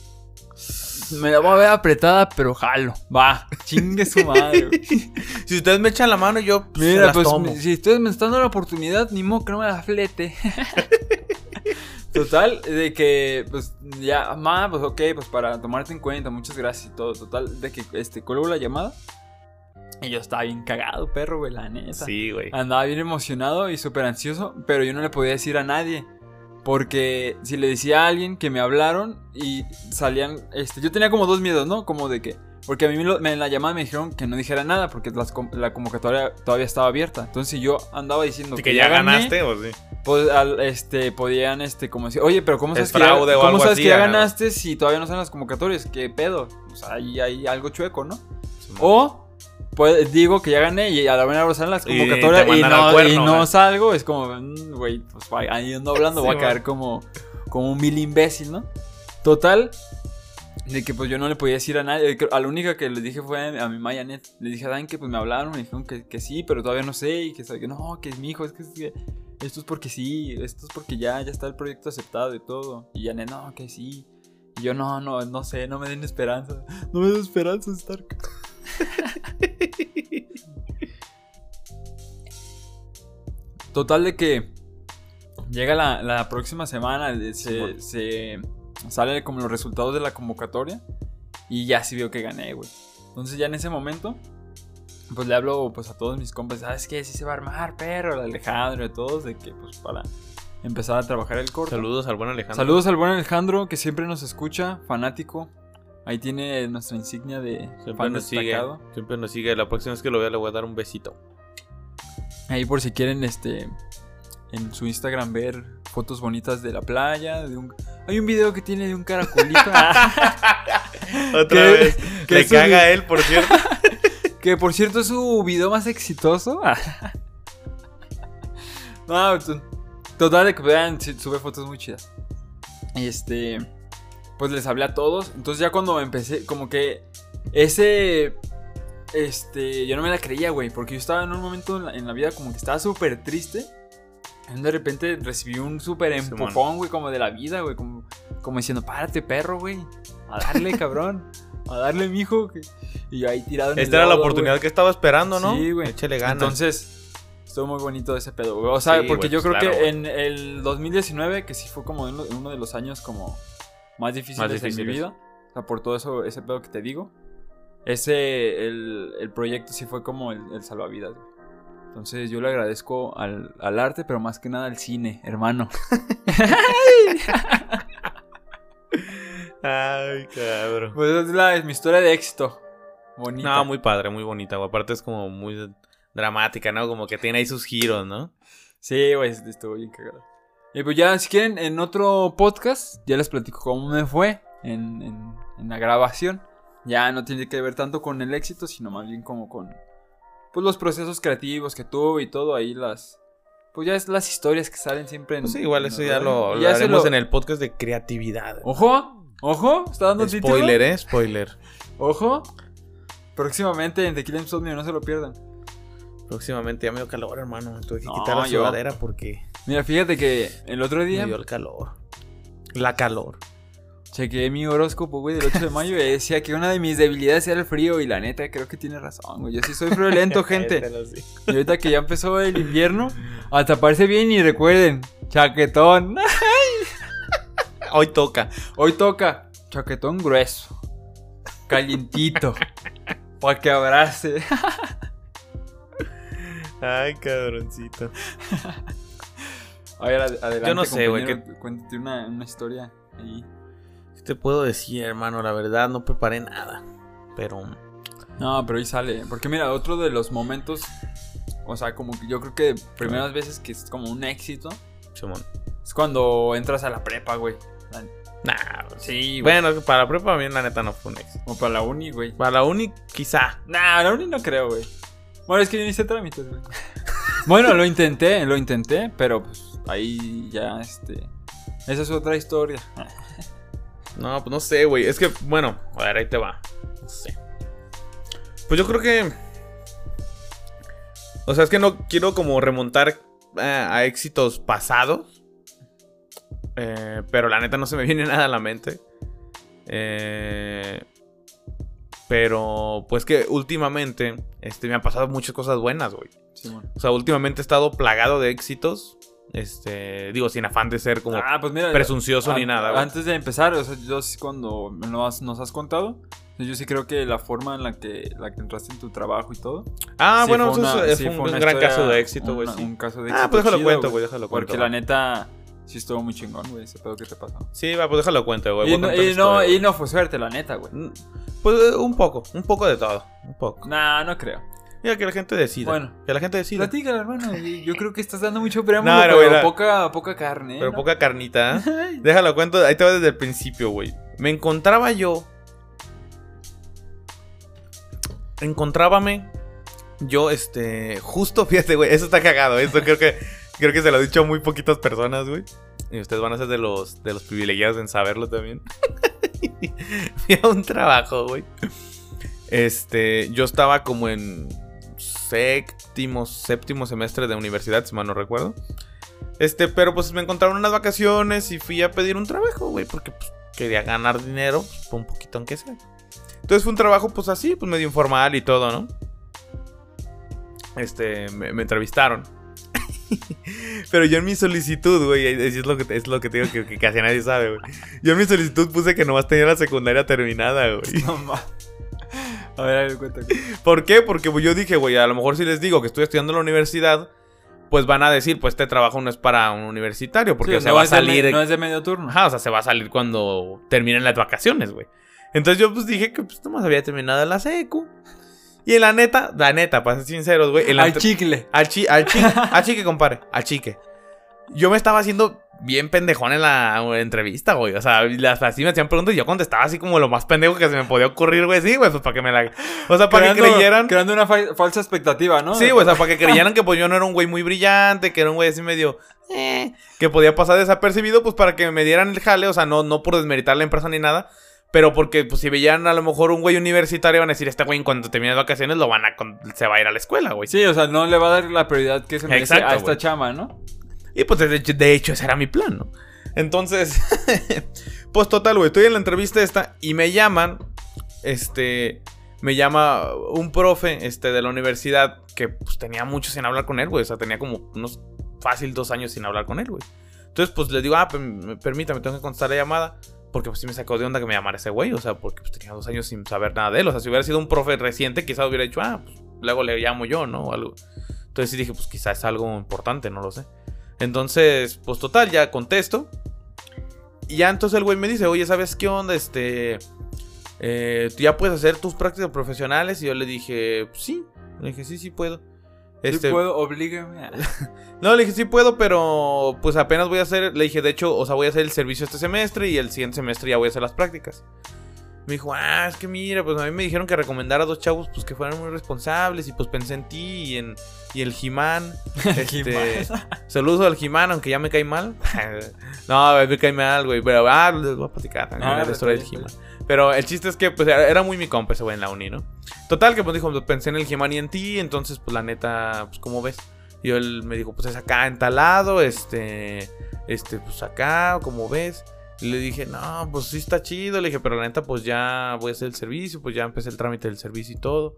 Me la voy a ver apretada, pero jalo. Va, chingue su madre. güey. <laughs> Si ustedes me echan la mano, yo pues, se Mira, las pues tomo. si ustedes me están dando la oportunidad, ni modo que no me la flete. <laughs> Total, de que, pues ya, ma, pues ok, pues para tomarte en cuenta, muchas gracias y todo. Total, de que este, cuelgo la llamada. Y yo estaba bien cagado, perro, güey, la neta. Sí, güey. Andaba bien emocionado y súper ansioso, pero yo no le podía decir a nadie. Porque si le decía a alguien que me hablaron y salían, este, yo tenía como dos miedos, ¿no? Como de que, porque a mí me en la llamada me dijeron que no dijera nada porque las la convocatoria todavía estaba abierta. Entonces si yo andaba diciendo Así que ya gané, ganaste, o sí. pues al- este, podían, este, como decir, oye, pero ¿cómo Es sabes, que ya, ¿cómo sabes así, que ya ganaste si todavía no están las convocatorias? ¿Qué pedo? O sea, ahí hay algo chueco, ¿no? Simón. O pues, digo que ya gané y a la hora salen las Y convocatorias y, al no, cuerno, y no salgo. Es como, mm, güey, pues ahí ando hablando, voy Sí, a caer como, como un mil imbécil, ¿no? Total, de que pues yo no le podía decir a nadie. A la única que le dije fue a mi Mayanet. Le dije a Dan que pues me hablaron, me dijeron que, que sí, pero todavía no sé. Y que, sabe que no, que es mi hijo, es que, es que esto es porque sí, esto es porque ya, ya está el proyecto aceptado y todo. Y Janet, no, que sí. Y yo, no, no, no sé, no me den esperanza. No me den esperanza, Stark. <laughs> Total de que llega la, la próxima semana, eh, se, se sale como los resultados de la convocatoria y ya sí veo que gané, güey. Entonces ya en ese momento, pues le hablo pues a todos mis compas, ¿sabes qué? Sí se va a armar, perro, al Alejandro y todos, de que pues para empezar a trabajar el corto. Saludos al buen Alejandro. Saludos al buen Alejandro que siempre nos escucha, fanático. Ahí tiene nuestra insignia de Siempre fan nos sigue. Siempre nos sigue. La próxima vez que lo vea le voy a dar un besito. Ahí por si quieren este en su Instagram ver fotos bonitas de la playa, de un hay un video que tiene de un caracolito <laughs> Otra vez. ¿Qué Le caga a él, por cierto. <laughs> que por cierto es su video más exitoso. <laughs> no, total de que vean sube fotos muy chidas. Este pues les hablé a todos, entonces ya cuando empecé como que ese este yo no me la creía, güey, porque yo estaba en un momento en la, en la vida como que estaba súper triste. Y de repente recibí un súper empujón, güey, como de la vida, güey. Como, como diciendo, párate, perro, güey. A darle, <laughs> cabrón. A darle, mijo. que-". Y yo ahí tirado en el Esta era la oportunidad que estaba esperando, ¿no? Sí, güey. Échale ganas. Entonces, estuvo muy bonito ese pedo, güey. O sea, Sí, porque yo pues creo claro, que güey. en el 2019, que sí fue como uno de los años como más difíciles, en mi difíciles. vida. O sea, por todo eso, ese pedo que te digo. Ese, el, el proyecto sí fue como el, el salvavidas, güey. Entonces yo le agradezco al, al arte, pero más que nada al cine, hermano. <laughs> Ay, cabrón. Pues es, la, es mi historia de éxito. Bonita. No, muy padre, muy bonita, güey. Aparte es como muy dramática, ¿no? Como que tiene ahí sus giros, ¿no? Sí, güey, estuvo bien cagado. Y pues ya, si quieren, en otro podcast, ya les platico cómo me fue en, en, en la grabación. Ya no tiene que ver tanto con el éxito, sino más bien como con pues los procesos creativos que tuve y todo ahí las pues ya es las historias que salen siempre en Pues sí, igual en eso ya lo, lo ya haremos lo- en el podcast de creatividad. Ojo, ojo, está dando título. Spoiler, ¿eh? Spoiler. Ojo. Próximamente en Tequila Insomnio, no se lo pierdan. Próximamente ya me dio calor, hermano. Me tuve que No, quitar la yo- sudadera porque Mira, fíjate que el otro me día dio el calor. La calor. chequeé mi horóscopo, güey, del 8 de mayo y decía que una de mis debilidades era el frío y la neta creo que tiene razón, güey. Yo sí soy friolento, <laughs> gente. Y ahorita que ya empezó el invierno, hasta parece bien y recuerden, chaquetón. <laughs> Hoy toca. Hoy toca chaquetón grueso, calientito, <laughs> para que abrace. Ay, cabroncito. A ver, ad- adelante. Yo no sé, güey, Cuéntate una, una historia ahí. ¿Qué te puedo decir, hermano? La verdad, no preparé nada. Pero. No, pero ahí sale. Porque mira, otro de los momentos, o sea, como que yo creo que primeras veces que es como un éxito, Simón. es cuando entras a la prepa, güey. La- Nah, pues, Sí, güey. Bueno, para la prepa, mí la neta no fue un éxito. O para la uni, güey. Para la uni, quizá. Nah, la uni no creo, güey. Bueno, es que yo ni hice trámites, güey. <laughs> bueno, lo intenté, lo intenté, pero pues ahí ya, este... Esa es otra historia. <laughs> No, pues no sé, güey. Es que, bueno, a ver, ahí te va. No sé. Pues yo creo que. O sea, es que no quiero como remontar eh, a éxitos pasados. Eh, pero la neta no se me <laughs> viene nada a la mente. Eh, pero, pues que últimamente este, me han pasado muchas cosas buenas, güey. Simón. O sea, últimamente he estado plagado de éxitos. Este, digo, sin afán de ser como Ah, pues mira. presuncioso ni nada, güey. Antes de empezar, o sea, yo sí cuando has- nos has contado, yo sí creo que la forma en la que, la que entraste en tu trabajo y todo. Ah, sí bueno, fue eso una- es- sí fue un, gran caso de éxito, güey. sí. Un caso de Ah, éxito. pues déjalo chido, cuento, güey. déjalo cuento. Porque la neta, sí estuvo muy chingón, güey, ese pedo que te pasó. Sí, va, pues déjalo cuento, güey. Y, no, y, no, y no fue suerte, la neta, güey. Mm, Pues eh, un poco, un poco de todo. Un poco. Nah, no creo. Mira, que la gente decida. Bueno. que la gente decida. Platícala, hermano. Yo creo que estás dando mucho preámbulo, No, pero poca, poca carne. ¿eh? Pero ¿no? poca carnita, ¿eh? <laughs> Déjalo cuento, ahí te va desde el principio, güey. Me encontraba yo. Encontrábame. Yo, este. Justo, <laughs> fíjate, güey. Eso está cagado. Esto creo que. Creo que se lo he dicho a muy poquitas personas, güey. Y ustedes van a ser de los, de los privilegiados en saberlo también. <laughs> Fui a un trabajo, güey. Este. Yo estaba como en. Séptimo, séptimo semestre de universidad, si mal no recuerdo. Este, pero pues me encontraron unas vacaciones y fui a pedir un trabajo, güey, porque pues, quería ganar dinero, pues, un poquito aunque sea. Entonces fue un trabajo, pues así, pues medio informal y todo, ¿no? Este, me, entrevistaron. <laughs> Pero yo en mi solicitud, güey, es lo que, es lo que te digo que, casi nadie sabe, güey. Yo en mi solicitud puse que nomás tenía la secundaria terminada, güey. No A ver, a ver, cuéntame. ¿Por qué? Porque yo dije, güey, a lo mejor si les digo que estoy estudiando en la universidad, pues van a decir, pues este trabajo no es para un universitario, porque Sí, se no va a de salir... no es de medio turno. Ajá, o sea, se va a salir cuando terminen las vacaciones, güey. Entonces yo pues dije que pues nomás había terminado la secu. Y en la neta, la neta, para ser sinceros, güey. Al chicle. al, chi al chique, al chique, <laughs> compadre, al chique. Yo me estaba haciendo bien pendejón en la entrevista, güey. O sea, las, así me hacían preguntas y yo contestaba así como lo más pendejo que se me podía ocurrir, güey. Sí, güey, pues para que me la... O sea, para que Creando- creyeran... Creando una fa- falsa expectativa, ¿no? Sí, güey, o sea, para que <laughs> creyeran que pues yo no era un güey muy brillante, que era un güey así medio... eh, que podía pasar desapercibido, pues para que me dieran el jale, o sea, no, no por desmeritar la empresa ni nada, pero porque pues si veían a lo mejor un güey universitario van a decir, este güey en cuanto termine de vacaciones lo van a... se va a ir a la escuela, güey. Sí, o sea, no le va a dar la prioridad que se merece Exacto, a esta güey. chama, ¿no? Y pues de hecho, ese era mi plan, ¿no? Entonces, <laughs> pues total, güey, estoy en la entrevista esta y me llaman, este, me llama un profe, este, de la universidad que pues tenía mucho sin hablar con él, güey, o sea, tenía como unos fácil dos años sin hablar con él, güey. Entonces, pues le digo, ah, per- permítame, tengo que contestar la llamada. Porque pues sí me sacó de onda que me llamara ese güey, o sea, porque pues tenía dos años sin saber nada de él. O sea, si hubiera sido un profe reciente, quizás hubiera dicho, ah, pues luego le llamo yo, ¿no? O algo. Entonces sí dije, pues quizás es algo importante, no lo sé. Entonces, pues total, ya contesto. Y ya entonces el güey me dice, oye, ¿sabes qué onda? Este, eh, ¿tú ya puedes hacer tus prácticas profesionales? Y yo le dije, sí. Le dije, sí, sí puedo. Este, puedo, oblígame. <laughs> no, le dije, sí puedo, pero pues apenas voy a hacer, le dije, de hecho, o sea, voy a hacer el servicio este semestre y el siguiente semestre ya voy a hacer las prácticas. Me dijo, ah, es que mira, pues a mí me dijeron que recomendara a dos chavos pues que fueran muy responsables y pues pensé en ti y en y el Jimán. <laughs> este, saludos al Jimán, aunque ya me cae mal. <laughs> no, me cae mal, güey, pero ah, les voy a platicar también ah, la historia del Jimán. Pero el chiste es que pues era muy mi compa ese güey en la uni, ¿no? Total que pues dijo, pensé en el Jimán y en ti, entonces pues la neta, pues ¿cómo ves? Y él me dijo, pues es acá entalado, este este pues acá, ¿cómo ves? Y le dije, no, pues sí está chido. Le dije, pero la neta, pues ya voy a hacer el servicio, pues ya empecé el trámite del servicio y todo.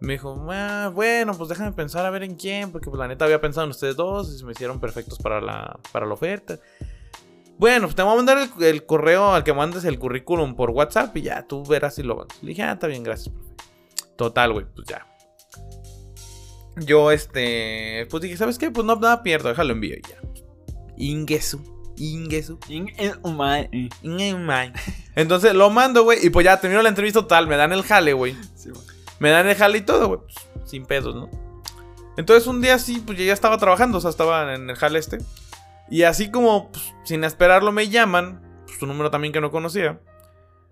Me dijo, ah, bueno, pues déjame pensar a ver en quién, porque pues la neta había pensado en ustedes dos y se me hicieron perfectos para la, para la oferta. Bueno, pues te voy a mandar el, correo al que mandes el currículum por WhatsApp y ya tú verás si lo mandas. Le dije, ah, está bien, gracias, Total, güey, pues ya. Yo, este, pues dije, ¿sabes qué? Pues no, nada pierdo, déjalo envío y ya. Ingesu. Ingesu. <laughs> Entonces lo mando, güey. Y pues ya termino la entrevista total. Me dan el jale, güey. me dan el jale y todo, güey. Pues, sin pedos, ¿no? Entonces un día así, pues ya estaba trabajando. O sea, estaba en el jale este. Y así como, pues, sin esperarlo, me llaman. Pues su número también que no conocía.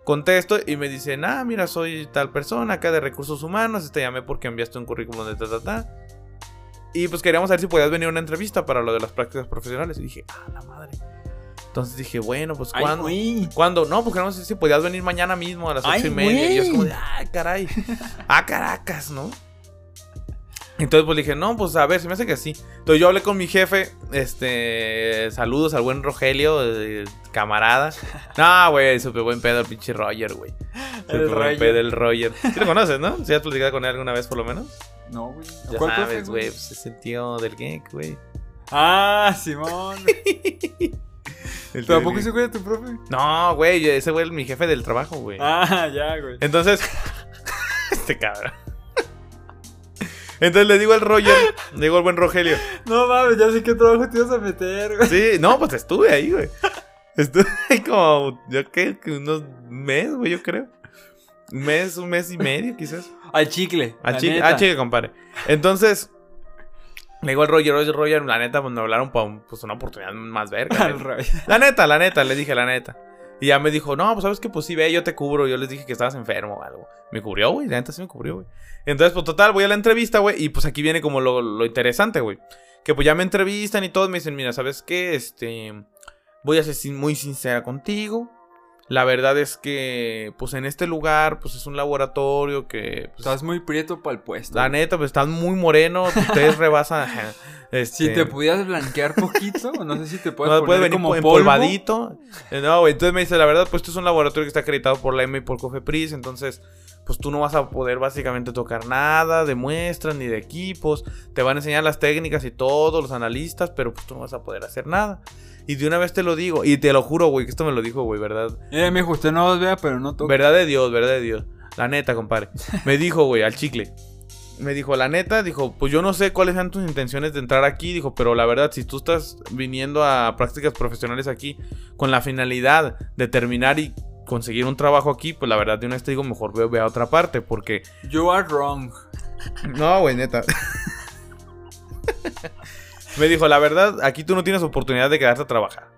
Contesto y me dicen, ah, mira, soy tal persona acá de recursos humanos. Te llamé porque enviaste un currículum de ta, ta, ta. Y pues queríamos saber si podías venir a una entrevista para lo de las prácticas profesionales. Y dije, ah, la madre. Entonces dije, bueno, pues ¿cuándo? ¿Cuándo? No, pues queríamos saber si podías venir mañana mismo a las ocho y media. Y yo es como de, ah, caray. ah, Caracas, ¿no? Entonces pues dije, no, pues a ver, se me hace que sí. Entonces yo hablé con mi jefe, este, saludos al buen Rogelio, eh, camarada. No, güey, súper buen pedo el pinche Roger, güey. Súper buen pedo el Roger. Sí lo conoces, ¿no? ¿Sí has platicado con él alguna vez por lo menos? No, güey. Ya ¿Cuál sabes, güey, pues es el tío del geek, güey. Ah, Simón. <laughs> ¿Tampoco se cuida tu profe? No, güey, ese güey es mi jefe del trabajo, güey. Ah, ya, güey. Entonces, <laughs> este cabrón. Entonces le digo al Roger, le digo al buen Rogelio. No mames, ya sé qué trabajo te ibas a meter, güey. Sí, no, pues estuve ahí, güey. Estuve <laughs> ahí como, yo qué, unos meses, güey, yo creo. Un mes, un mes y medio, quizás. Al chicle. Al chicle, al chicle, compadre. Entonces, le digo al Roger, oye, Roger, la neta, pues me hablaron para pues, una oportunidad más verga. <laughs> la neta, la neta, le dije la neta. Y ya me dijo, no, pues sabes que pues sí, ve, yo te cubro. Yo les dije que estabas enfermo o algo. Me cubrió, güey, la neta sí me cubrió, güey. Entonces, pues total, voy a la entrevista, güey. Y pues aquí viene como lo, lo interesante, güey. Que pues ya me entrevistan y todos me dicen, mira, ¿sabes qué? Este, voy a ser muy sincera contigo. La verdad es que, pues en este lugar, pues es un laboratorio que... Pues, estás muy prieto para el puesto. La neta, pues estás muy moreno, <laughs> ustedes rebasan... Este... Si te pudieras blanquear poquito, no sé si te puedes no, poner venir como empolvadito. Eh, no, güey, entonces me dice, la verdad, pues esto es un laboratorio que está acreditado por la EMA y por Cofepris, entonces pues tú no vas a poder básicamente tocar nada de muestras ni de equipos. Te van a enseñar las técnicas y todos los analistas, pero pues tú no vas a poder hacer nada. Y de una vez te lo digo. Y te lo juro, güey, que esto me lo dijo, güey, ¿verdad? Eh, me dijo, usted no los vea, pero no toca. Verdad de Dios, verdad de Dios. La neta, compadre. <laughs> Me dijo, güey, al chicle. Me dijo, la neta, dijo, pues yo no sé cuáles sean tus intenciones de entrar aquí. Dijo, pero la verdad, si tú estás viniendo a prácticas profesionales aquí con la finalidad de terminar y conseguir un trabajo aquí, pues la verdad de una vez te digo, mejor ve, a otra parte, porque... You are wrong. No, güey, neta. <laughs> Me dijo, la verdad, aquí tú no tienes oportunidad de quedarte a trabajar.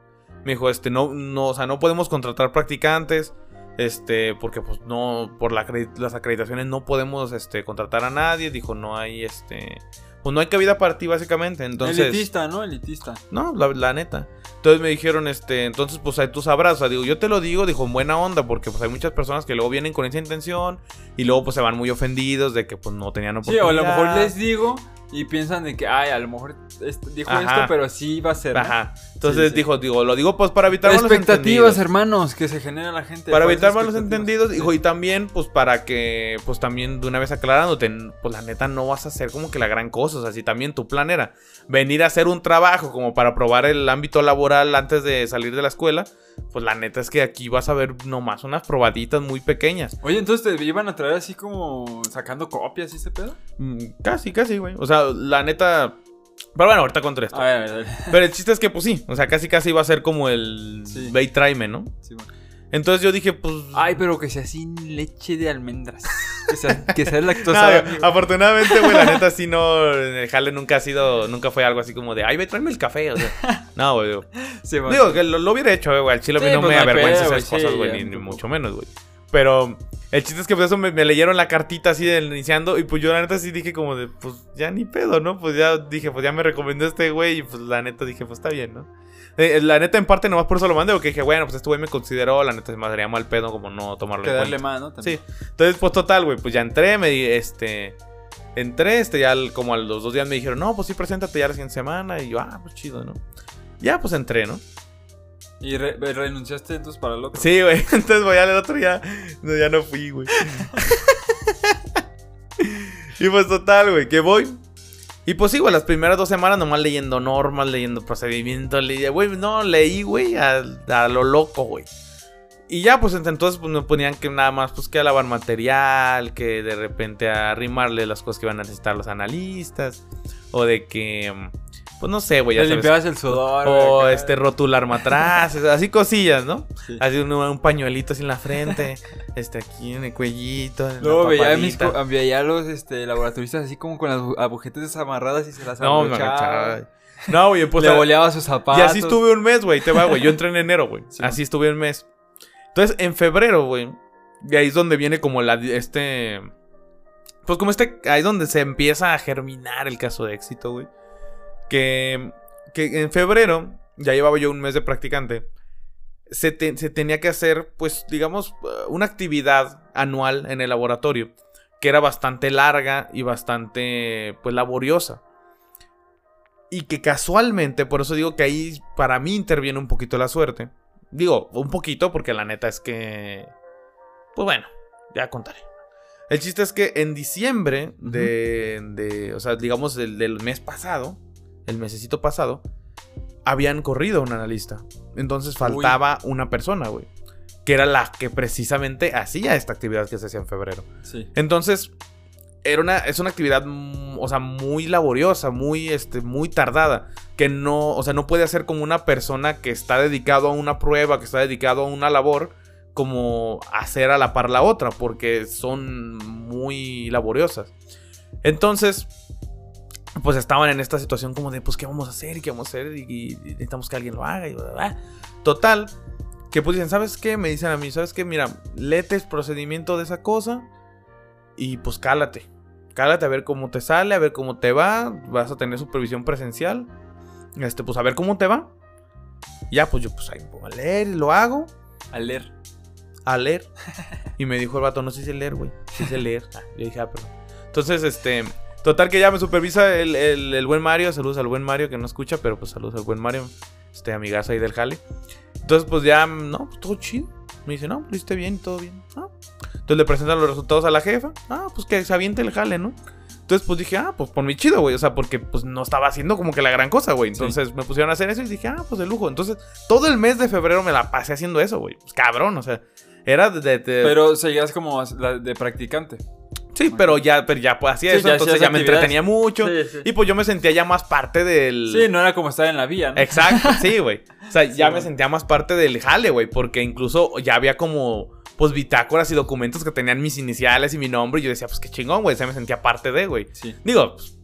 Me dijo, este, no, no, o sea, no podemos contratar practicantes, este, porque pues no, por las acreditaciones no podemos, este, contratar a nadie. Dijo, no hay, este, pues no hay cabida para ti básicamente. Entonces, elitista, ¿no? Elitista. No, la, neta. Entonces me dijeron, este, entonces pues ahí tú sabrás, o sea, digo, yo te lo digo, dijo, en buena onda, porque pues hay muchas personas que luego vienen con esa intención y luego pues se van muy ofendidos de que pues no tenían oportunidad. Sí, o a lo mejor les digo y piensan de que, ay, a lo mejor dijo esto, pero sí va a ser. Ajá. Entonces dijo, digo, lo digo pues para evitar malos Expectativas, hermanos, que se genera la gente. Para evitar malos entendidos, dijo, y también, pues para que, pues también de una vez aclarándote, pues la neta no vas a hacer como que la gran cosa. O sea, si también tu plan era venir a hacer un trabajo como para probar el ámbito laboral antes de salir de la escuela pues la neta es que aquí vas a ver nomás unas probaditas muy pequeñas. Oye, entonces te iban a traer así como sacando copias y ese pedo? Mm, casi, casi, güey. O sea, la neta, Pero bueno, ahorita contra esto. A ver, a ver, a ver. Pero el chiste es que, pues sí, o sea, casi casi iba a ser como el Sí. ve y tráeme, ¿no? Sí, bueno. Entonces yo dije, pues. Ay, pero que sea sin leche de almendras. Que sea, que sea lactosa. afortunadamente, güey, la neta sí no. El jale nunca ha sido. Nunca fue algo así como de, ay, ve, tráeme el café. O sea, no, güey. Digo, Sí, digo que lo, lo hubiera hecho, eh, güey. Al chile Sí, no pues me avergüenza esas cosas, güey, ni, mucho menos, güey. Pero el chiste es que por eso me, me leyeron la cartita así del iniciando. Y pues yo la neta sí dije como de, pues ya ni pedo, ¿no? Pues ya dije, pues ya me recomendó este güey. Y pues la neta dije, pues está bien, ¿no? Eh, la neta, en parte, nomás por eso lo mandé, porque dije, bueno, pues este güey me consideró, la neta se me daría mal pedo como no tomarlo Que en darle cuenta. más, ¿no? También. Sí. Entonces, pues total, güey, pues ya entré, me di, este. Entré, este, ya al- como a los dos días me dijeron, no, pues sí, preséntate ya la siguiente semana. Y yo, ah, pues chido, ¿no? Ya, pues entré, ¿no? ¿Y re- renunciaste entonces para el otro? Sí, güey. <laughs> Entonces voy al otro ya. No, ya no fui, güey. <laughs> y pues total, güey, que voy. Y pues sí, güey, las primeras dos semanas nomás leyendo normas, leyendo procedimientos, leí, güey, no, leí, güey, a, a lo loco, güey. Y ya, pues ent- entonces pues, me ponían que nada más, pues que a lavar material, que de repente a arrimarle las cosas que iban a necesitar los analistas, o de que, mm, pues no sé, güey, Te limpiabas el sudor. O acá. este rotular matraces, así cosillas, ¿no? Sí. Así un, un pañuelito así en la frente, este aquí en el cuellito. en Luego veía, a mis, veía a los este, laboratoristas así como con las agu- agujetas desamarradas y se las No, agachaba. No, güey, pues Le boleaba sus zapatos. Y así estuve un mes, güey. Te va, güey. Yo entré en enero, güey. <laughs> Sí, así estuve un mes. Entonces, en febrero, güey. Y ahí es donde viene como la este. Pues como este. Ahí es donde se empieza a germinar el caso de éxito, güey. Que. Que en febrero. Ya llevaba yo un mes de practicante. Se, te- se tenía que hacer, pues, digamos, una actividad anual en el laboratorio. Que era bastante larga y bastante, pues, laboriosa. Y que casualmente, por eso digo que ahí para mí interviene un poquito la suerte. Digo, un poquito porque la neta es que... Pues bueno, ya contaré. El chiste es que en diciembre de, de- o sea, digamos del, del mes pasado, el mesecito pasado, habían corrido un analista. Entonces faltaba una persona, güey. Que era la que precisamente hacía esta actividad que se hacía en febrero. Sí. Entonces, era una, es una actividad, mm, o sea, muy laboriosa, muy, este, muy tardada. Que no, o sea, no puede hacer como una persona que está dedicado a una prueba, que está dedicado a una labor, como hacer a la par la otra, porque son muy laboriosas. Entonces, pues estaban en esta situación como de, pues, ¿qué vamos a hacer? ¿Y qué vamos a hacer? Y, y necesitamos que alguien lo haga. Y bla, bla, bla. Total, que pues dicen, ¿sabes qué? Me dicen a mí, ¿sabes qué? Mira, lete el procedimiento de esa cosa y pues cálate. Cálate a ver cómo te sale, a ver cómo te va. Vas a tener supervisión presencial. Este, pues a ver cómo te va. Ya, pues yo pues ahí me pongo a leer y lo hago. A leer. A leer. <laughs> Y me dijo el vato, no sé si leer, güey. Sí sé leer. <laughs> Ah, yo dije, ah, perdón. Entonces, este. Total que ya me supervisa el, el- el buen Mario. Saludos al buen Mario que no escucha, pero pues saludos al buen Mario. Este amigazo ahí del jale. Entonces, pues ya, no, pues todo chido. Me dice, no, lo hiciste bien, todo bien. Ah. Entonces le presentan los resultados a la jefa. Ah, pues que se aviente el jale, ¿no? Entonces, pues dije, ah, pues por mi chido, güey. O sea, porque pues no estaba haciendo como que la gran cosa, güey. Entonces me pusieron a hacer eso y dije, ah, pues de lujo. Entonces, todo el mes de febrero me la pasé haciendo eso, güey. Pues cabrón, o sea, era de. de- de- Pero seguías como de practicante. Sí, pero ya, pero ya pues hacía Sí, eso. ya entonces ya me entretenía mucho. Sí, sí. Y pues yo me sentía ya más parte del. Sí, no era como estar en la vía, ¿no? Exacto, sí, güey. O sea, <laughs> ya me sentía más parte del jale, güey. Porque incluso ya había como, pues, bitácoras y documentos que tenían mis iniciales y mi nombre. Y yo decía, pues, qué chingón, güey. O sea, me sentía parte de, güey. Sí. Digo, pues,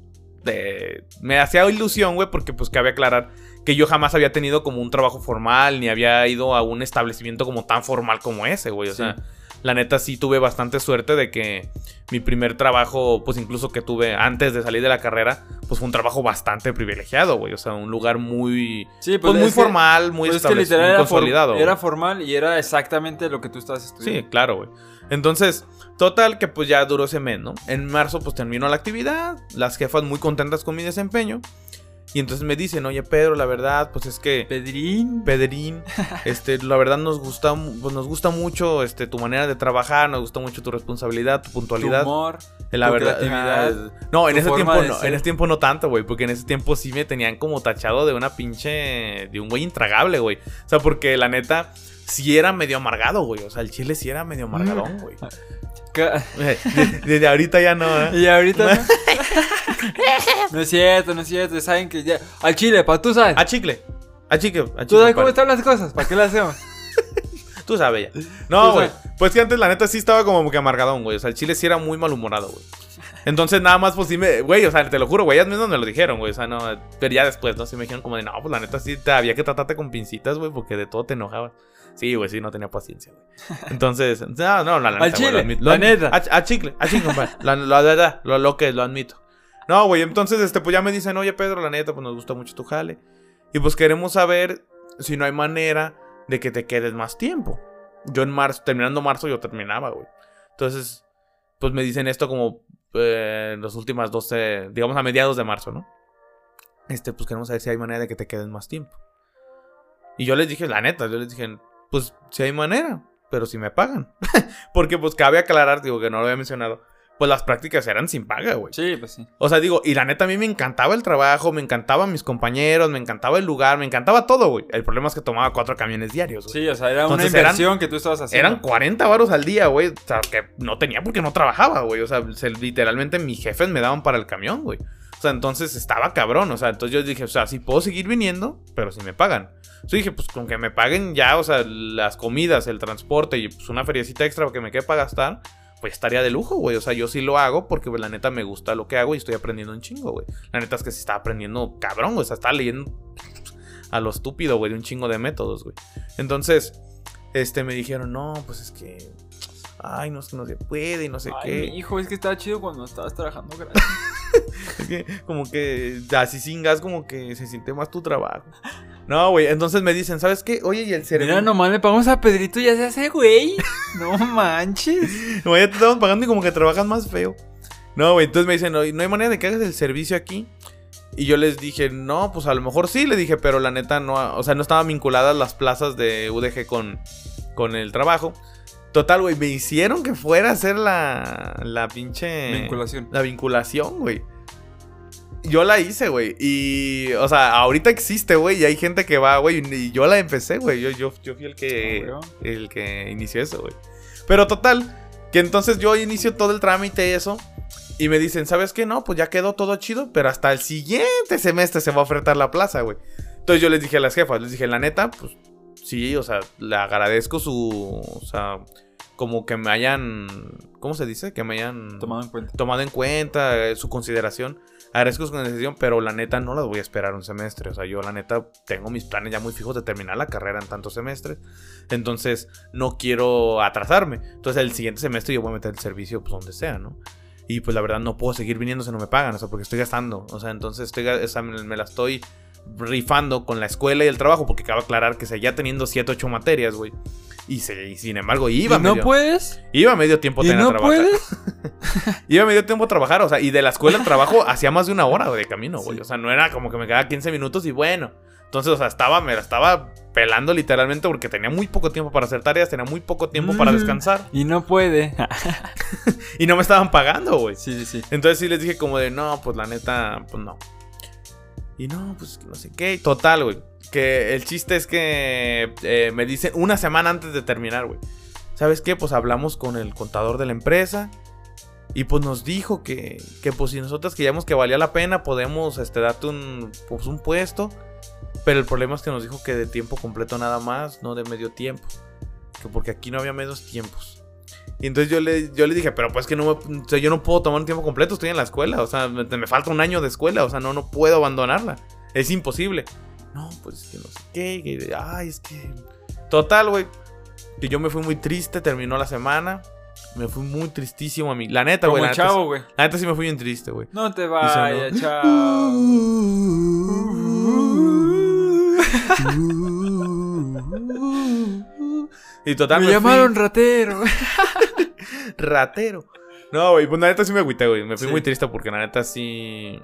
de- me hacía ilusión, güey, porque, pues, cabe aclarar que yo jamás había tenido como un trabajo formal, ni había ido a un establecimiento como tan formal como ese, güey. O sea, la neta sí tuve bastante suerte de que mi primer trabajo, pues incluso que tuve antes de salir de la carrera, pues fue un trabajo bastante privilegiado, güey. O sea, un lugar muy, Sí, pues, muy es que- formal, muy pues es que muy consolidado. era formal y era exactamente lo que tú estabas estudiando. Sí, claro, güey. Entonces, total que pues ya duró ese mes, ¿no? En marzo pues terminó la actividad, las jefas muy contentas con mi desempeño. Y entonces me dicen, oye Pedro, la verdad, pues es que... Pedrín. Pedrín, <laughs> este, la verdad nos gusta, pues, nos gusta mucho este, tu manera de trabajar, nos gusta mucho tu responsabilidad, tu Tu puntualidad. humor. la tu verdad, creatividad, ah, no, en tu ese tiempo no, ser. en ese tiempo no tanto, güey, porque en ese tiempo sí me tenían como tachado de una pinche, de un güey intragable, güey. O sea, porque la neta sí era medio amargado, güey. O sea, el chile sí era medio amargadón, güey. <laughs> Ca- Eh, de- Desde ahorita ya no, ¿eh? Y ahorita, ¿no? <laughs> No es cierto, no es cierto. Saben que ya. Al chile, pa, tú sabes. A chicle. A chicle. A chicle Tú sabes cómo están las cosas. ¿Para qué las hacemos? <laughs> Tú sabes ya. No, güey. Pues que antes la neta sí estaba como que amargadón, güey. O sea, el chile sí era muy malhumorado, güey. Entonces nada más pues sí me... Güey, o sea, te lo juro, güey. Ellas mismas me lo dijeron, güey. O sea, no... Pero ya después, ¿no? Sí me dijeron como de, no, pues la neta sí te había que tratarte con pincitas, güey. Porque de todo te enojabas. Sí, güey, sí, no tenía paciencia, güey. Entonces, <laughs> no, no, la, la Al neta, güey, chile, admito. la neta. A, chicle, a chicle, compadre. La, verdad, lo, lo que lo admito. No, güey, entonces, este, pues ya me dicen, oye, Pedro, la neta, pues nos gusta mucho tu jale. Y pues queremos saber si no hay manera de que te quedes más tiempo. Yo en marzo, terminando marzo, yo terminaba, güey. Entonces, pues me dicen esto como eh, las últimas 12, digamos a mediados de marzo, ¿no? Este, pues queremos saber si hay manera de que te quedes más tiempo. Y yo les dije, la neta, yo les dije, pues si hay manera, pero si me pagan. <laughs> Porque pues cabe aclarar, digo que no lo había mencionado, pues las prácticas eran sin paga, güey. Sí, pues sí. O sea, digo, y la neta a mí me encantaba el trabajo, me encantaban mis compañeros, me encantaba el lugar, me encantaba todo, güey. El problema es que tomaba cuatro camiones diarios, güey. Sí, o sea, era Entonces una eran- inversión que tú estabas haciendo. Eran 40 varos al día, güey. O sea, que no tenía porque no trabajaba, güey. O sea, se- literalmente mis jefes me daban para el camión, güey. O sea, entonces estaba cabrón. O sea, entonces yo dije, o sea, sí puedo seguir viniendo, pero si me pagan. Yo dije, pues con que me paguen ya, o sea, las comidas, el transporte y pues una feriecita extra que me quede para gastar, pues estaría de lujo, güey. O sea, yo sí lo hago porque pues, la neta me gusta lo que hago y estoy aprendiendo un chingo, güey. La neta es que se está aprendiendo cabrón, güey. O sea, está leyendo a lo estúpido, güey, de un chingo de métodos, güey. Entonces, este, me dijeron, no, pues es que. Ay, no es que no se puede y no sé Ay, qué. mi hijo, es que estaba chido cuando estabas trabajando gratis. <laughs> Es que, como que así sin gas, como que se siente más tu trabajo. No, güey. Entonces me dicen, ¿sabes qué? Oye, y el cerebro. Mira, nomás le pagamos a Pedrito y ya se hace, güey. <laughs> No manches. No, ya te estamos pagando y como que trabajas más feo. No, güey. Entonces me dicen, no, no hay manera de que hagas el servicio aquí. Y yo les dije, no, pues a lo mejor sí, le dije, pero la neta no, o sea, no estaban vinculadas las plazas de UDG con, con el trabajo. Total, güey, me hicieron que fuera a hacer la, la pinche... Vinculación. La vinculación, güey. Yo la hice, güey. Y, o sea, ahorita existe, güey. Y hay gente que va, güey. Y yo la empecé, güey. Yo, yo, yo fui el que, Ah, el que inició eso, güey. Pero total, que entonces yo inicio todo el trámite y eso. Y me dicen, ¿sabes qué? No, pues ya quedó todo chido. Pero hasta el siguiente semestre se va a ofertar la plaza, güey. Entonces yo les dije a las jefas, les dije, la neta, pues sí, o sea, le agradezco su. O sea, como que me hayan. ¿Cómo se dice? Que me hayan Tomado en cuenta. tomado en cuenta eh, su consideración. Agradezco su consideración, pero la neta no las voy a esperar un semestre. O sea, yo la neta tengo mis planes ya muy fijos de terminar la carrera en tantos semestres. Entonces, no quiero atrasarme. Entonces, el siguiente semestre yo voy a meter el servicio pues donde sea, ¿no? Y pues la verdad no puedo seguir viniendo si no me pagan, o sea, porque estoy gastando. O sea, entonces estoy, o sea, me la estoy rifando con la escuela y el trabajo, porque cabe aclarar que seguía teniendo 7, 8 materias, güey. Y, se- y sin embargo, iba ¿Y no medio, puedes? iba medio tiempo ¿Y tener a no trabajar. puedes? <laughs> Iba medio tiempo a trabajar, o sea, y de la escuela al trabajo <laughs> hacía más de una hora de camino, güey. Sí. O sea, no era como que me quedaba 15 minutos y bueno. Entonces, o sea, estaba, me la estaba pelando literalmente porque tenía muy poco tiempo para hacer tareas, tenía muy poco tiempo para Mm. descansar. Y no puede. <laughs> Y no me estaban pagando, güey. sí, sí, sí. Entonces sí les dije como de, no, pues la neta, pues no. Y no, pues no sé qué. Total, güey. Que el chiste es que eh, me dicen una semana antes de terminar, güey. ¿Sabes qué? Pues hablamos con el contador de la empresa. Y pues nos dijo que, que pues si nosotros creíamos que valía la pena, podemos este, darte un, pues, un puesto. Pero el problema es que nos dijo que de tiempo completo nada más, no de medio tiempo. Que porque aquí no había medios tiempos. Y entonces yo le, yo le dije, pero pues que no me- o sea, yo no puedo tomar un tiempo completo, estoy en la escuela, o sea, me, me falta un año de escuela, o sea, no, no puedo abandonarla. Es imposible. No, pues es que no sé qué, que- ay, es que... Total, güey. Que yo me fui muy triste, terminó la semana. Me fui muy tristísimo a mí. La neta, Como güey. La, neta chavo, sí- güey. la neta sí me fui bien triste, güey. No te vayas, chao. <laughs> <laughs> Y total, Me me llamaron fui ratero. <laughs> ratero. No, güey, pues la neta sí me agüité, güey. Me fui Sí. muy triste porque la neta sí.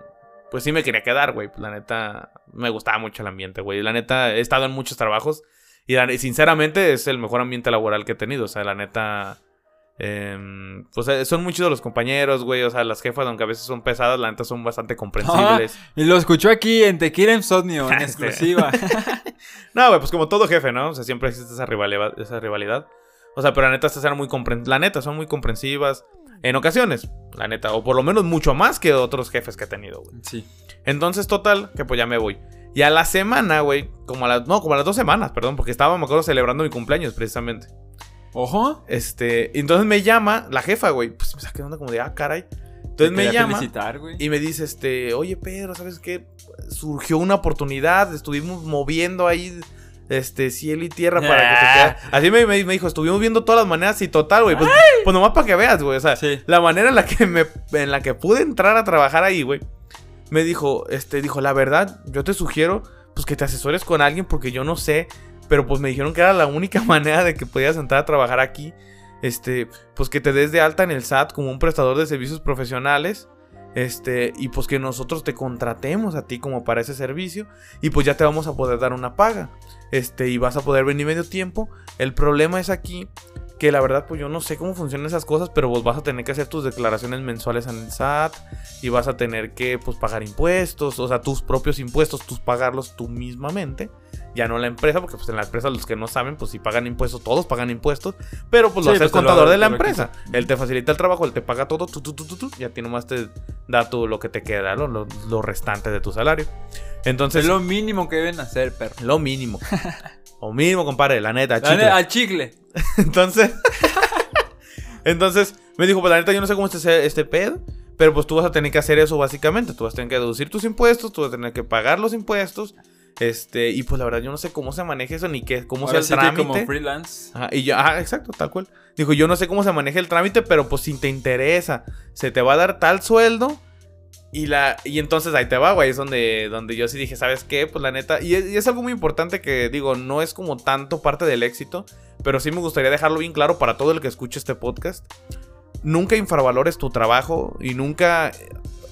Pues sí me quería quedar, güey. Pues la neta me gustaba mucho el ambiente, güey. La neta he estado en muchos trabajos y la- y sinceramente es el mejor ambiente laboral que he tenido. O sea, la neta. Em, pues eh, son muchos de los compañeros, güey. O sea, las jefas, aunque a veces son pesadas, la neta son bastante comprensibles. <laughs> Y lo escuchó aquí en Tequila Insomnio, en <laughs> exclusiva. <laughs> No, güey, pues como todo jefe, ¿no? O sea, siempre existe esa rivalidad. Esa rivalidad. O sea, pero la neta, estas eran muy compren- La neta, son muy comprensivas. En ocasiones, la neta. O por lo menos mucho más que otros jefes que he tenido, güey. Sí. Entonces, total, que pues ya me voy. Y a la semana, güey, como a las, no, como a las dos semanas, perdón, porque estaba, me acuerdo, celebrando mi cumpleaños precisamente. Ojo. Este, entonces me llama la jefa, güey. Pues me saqué onda como de, ah, caray. Entonces me llama y me dice, este, oye, Pedro, ¿sabes qué? Surgió una oportunidad, estuvimos moviendo ahí, este, cielo y tierra para que te Ah. Así me, me- me dijo, estuvimos viendo todas las maneras y total, güey. Pues, pues nomás para que veas, güey. O sea, Sí. la manera en la que me, en la que pude entrar a trabajar ahí, güey. Me dijo, este, dijo, la verdad, yo te sugiero, pues que te asesores con alguien porque yo no sé. Pero pues me dijeron que era la única <laughs> manera de que podías entrar a trabajar aquí. Este, pues que te des de alta en el SAT como un prestador de servicios profesionales. Este, y pues que nosotros te contratemos a ti como para ese servicio. Y pues ya te vamos a poder dar una paga. Este, y vas a poder venir medio tiempo. El problema es aquí que la verdad, pues yo no sé cómo funcionan esas cosas, pero vos vas a tener que hacer tus declaraciones mensuales en el SAT y vas a tener que, pues, pagar impuestos, o sea, tus propios impuestos, tus pagarlos tú mismamente, ya no la empresa, porque pues en la empresa los que no saben, pues si pagan impuestos, todos pagan impuestos, pero pues lo Sí, hace el pues, lo- contador de la lo empresa, él te facilita el trabajo, él te paga todo, tú, tú, tú, tú, tú, y a ti nomás te da tú lo que te queda, lo, lo restante de tu salario. Entonces, Es lo, lo mínimo que deben hacer, perro. mínimo. <laughs> Lo mínimo, compadre, la neta, La chicle. neta, Al chicle. <laughs> Entonces, <laughs> entonces me dijo, pues la neta yo no sé cómo este, este pedo, pero pues tú vas a tener que hacer eso básicamente, tú vas a tener que deducir tus impuestos, tú vas a tener que pagar los impuestos, este, y pues la verdad yo no sé cómo se maneja eso ni qué, cómo Ahora sea el sí que como trámite. freelance. Ajá, y yo, ajá, exacto, tal cual. Dijo, yo no sé cómo se maneja el trámite, pero pues si te interesa, se te va a dar tal sueldo. Y la y entonces ahí te va, güey, es donde, donde yo sí dije, ¿sabes qué? Pues la neta, y es, y es algo muy importante que digo, no es como tanto parte del éxito, pero sí me gustaría dejarlo bien claro para todo el que escuche este podcast. Nunca infravalores tu trabajo y nunca,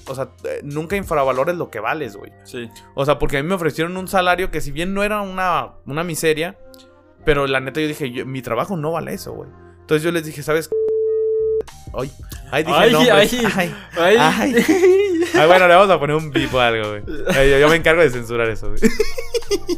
o sea, nunca infravalores lo que vales, güey. Sí. O sea, porque a mí me ofrecieron un salario que si bien no era una, una miseria, pero la neta yo dije, yo- mi trabajo no vale eso, güey. Entonces yo les dije, ¿sabes? qué? Ay, ay, dije Ay, nombres. ay. Ay, Ay. Ay. Ay, bueno, le vamos a poner un bip o algo, güey. Yo, yo me encargo de censurar eso, güey. <laughs>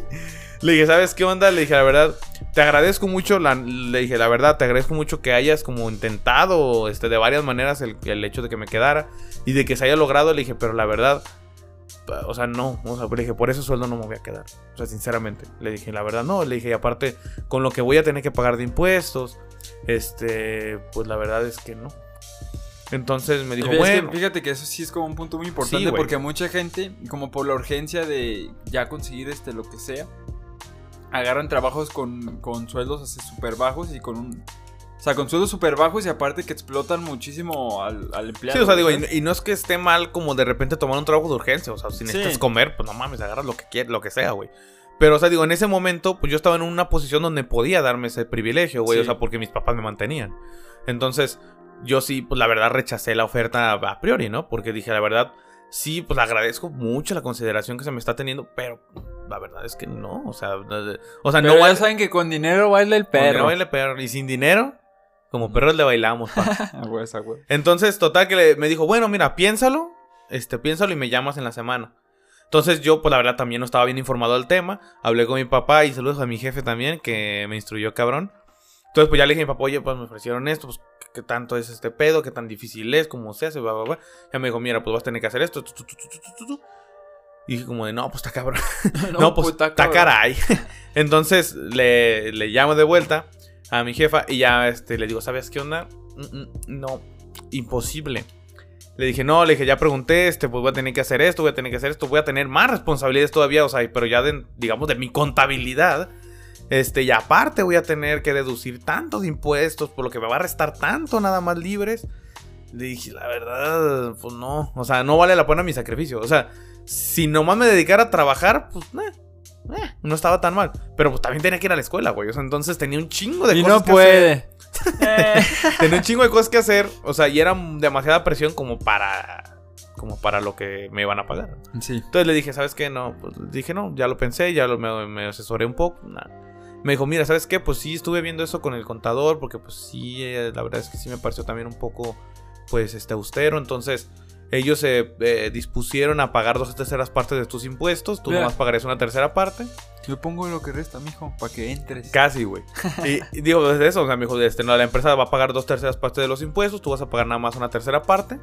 Le dije, ¿sabes qué onda? Le dije, la verdad, te agradezco mucho. la- le dije, la verdad, te agradezco mucho que hayas como intentado este, de varias maneras el, el hecho de que me quedara y de que se haya logrado. Le dije, pero la verdad, o sea, no. O sea, le dije, por ese sueldo no me voy a quedar. O sea, sinceramente. Le dije, la verdad, no. Le dije, y aparte, con lo que voy a tener que pagar de impuestos, este, pues la verdad es que no. Entonces me dijo, que bueno. fíjate que eso sí es como un punto muy importante Sí, porque mucha gente, como por la urgencia de ya conseguir este lo que sea, agarran trabajos con, con sueldos así súper bajos y con un... O sea, con sueldos súper bajos y aparte que explotan muchísimo al, al empleado. Sí, o sea, digo, y, y no es que esté mal como de repente tomar un trabajo de urgencia. O sea, si Sí. necesitas comer, pues no mames, agarras lo que quieras, lo que sea, güey. Pero, o sea, digo, en ese momento, pues yo estaba en una posición donde podía darme ese privilegio, güey. Sí. O sea, porque mis papás me mantenían. Entonces, yo sí, pues la verdad rechacé la oferta a priori, ¿no? Porque dije, la verdad, sí, pues agradezco mucho la consideración que se me está teniendo, pero la verdad es que no. O sea, no- o sea, Pero no ya saben que con dinero baila el Perro. perro. baile perro. Y sin dinero, como perros le bailamos, pa. <laughs> Entonces, total que le- me dijo, bueno, mira, piénsalo, este, piénsalo y me llamas en la semana. Entonces yo, pues la verdad, también no estaba bien informado del tema. Hablé con mi papá y saludos a mi jefe también, que me instruyó cabrón. Entonces, pues ya le dije a mi papá, oye, pues me ofrecieron esto, pues qué tanto es este pedo, qué tan difícil es, cómo se hace, bla, bla, bla. Ya me dijo, mira, pues vas a tener que hacer esto. tu, tu, tu, tu, tu, tu, tu. Y dije como de, no, pues está cabrón. <laughs> <laughs> No, pues está caray. Entonces le, le llamo de vuelta a mi jefa y ya este, le digo, ¿sabes qué onda? Mm, mm, No, imposible. Le dije, no, le dije, ya pregunté, este, pues voy a tener que hacer esto, voy a tener que hacer esto, voy a tener más responsabilidades todavía, o sea, pero ya digamos, de mi contabilidad. Este, y aparte voy a tener que deducir tanto de impuestos, por lo que me va a restar tanto nada más libres. Le dije, la verdad, pues no, o sea, no vale la pena mi sacrificio. O sea, si nomás me dedicara a trabajar, pues, eh, eh, no estaba tan mal. Pero pues también tenía que ir a la escuela, güey. O sea, entonces tenía un chingo de Y cosas no que hacer. puede. Eh. <laughs> Tenía un chingo de cosas que hacer. O sea, y era demasiada presión como para. Como para lo que me iban a pagar. Sí. Entonces le dije, ¿sabes qué? No, pues dije, no, ya lo pensé, ya lo, me, me asesoré un poco. Me dijo, mira, ¿sabes qué? Pues sí, estuve viendo eso con el contador, porque pues sí, eh, la verdad es que sí me pareció también un poco, pues, este, austero. Entonces, ellos se eh, dispusieron a pagar dos terceras partes de tus impuestos, tú Mira. nomás pagarías una tercera parte. Yo pongo lo que resta, mijo, para que entres. Casi, güey. Y, <laughs> y digo, desde eso, o sea, me dijo, este, no, la empresa va a pagar dos terceras partes de los impuestos, tú vas a pagar nada más una tercera parte.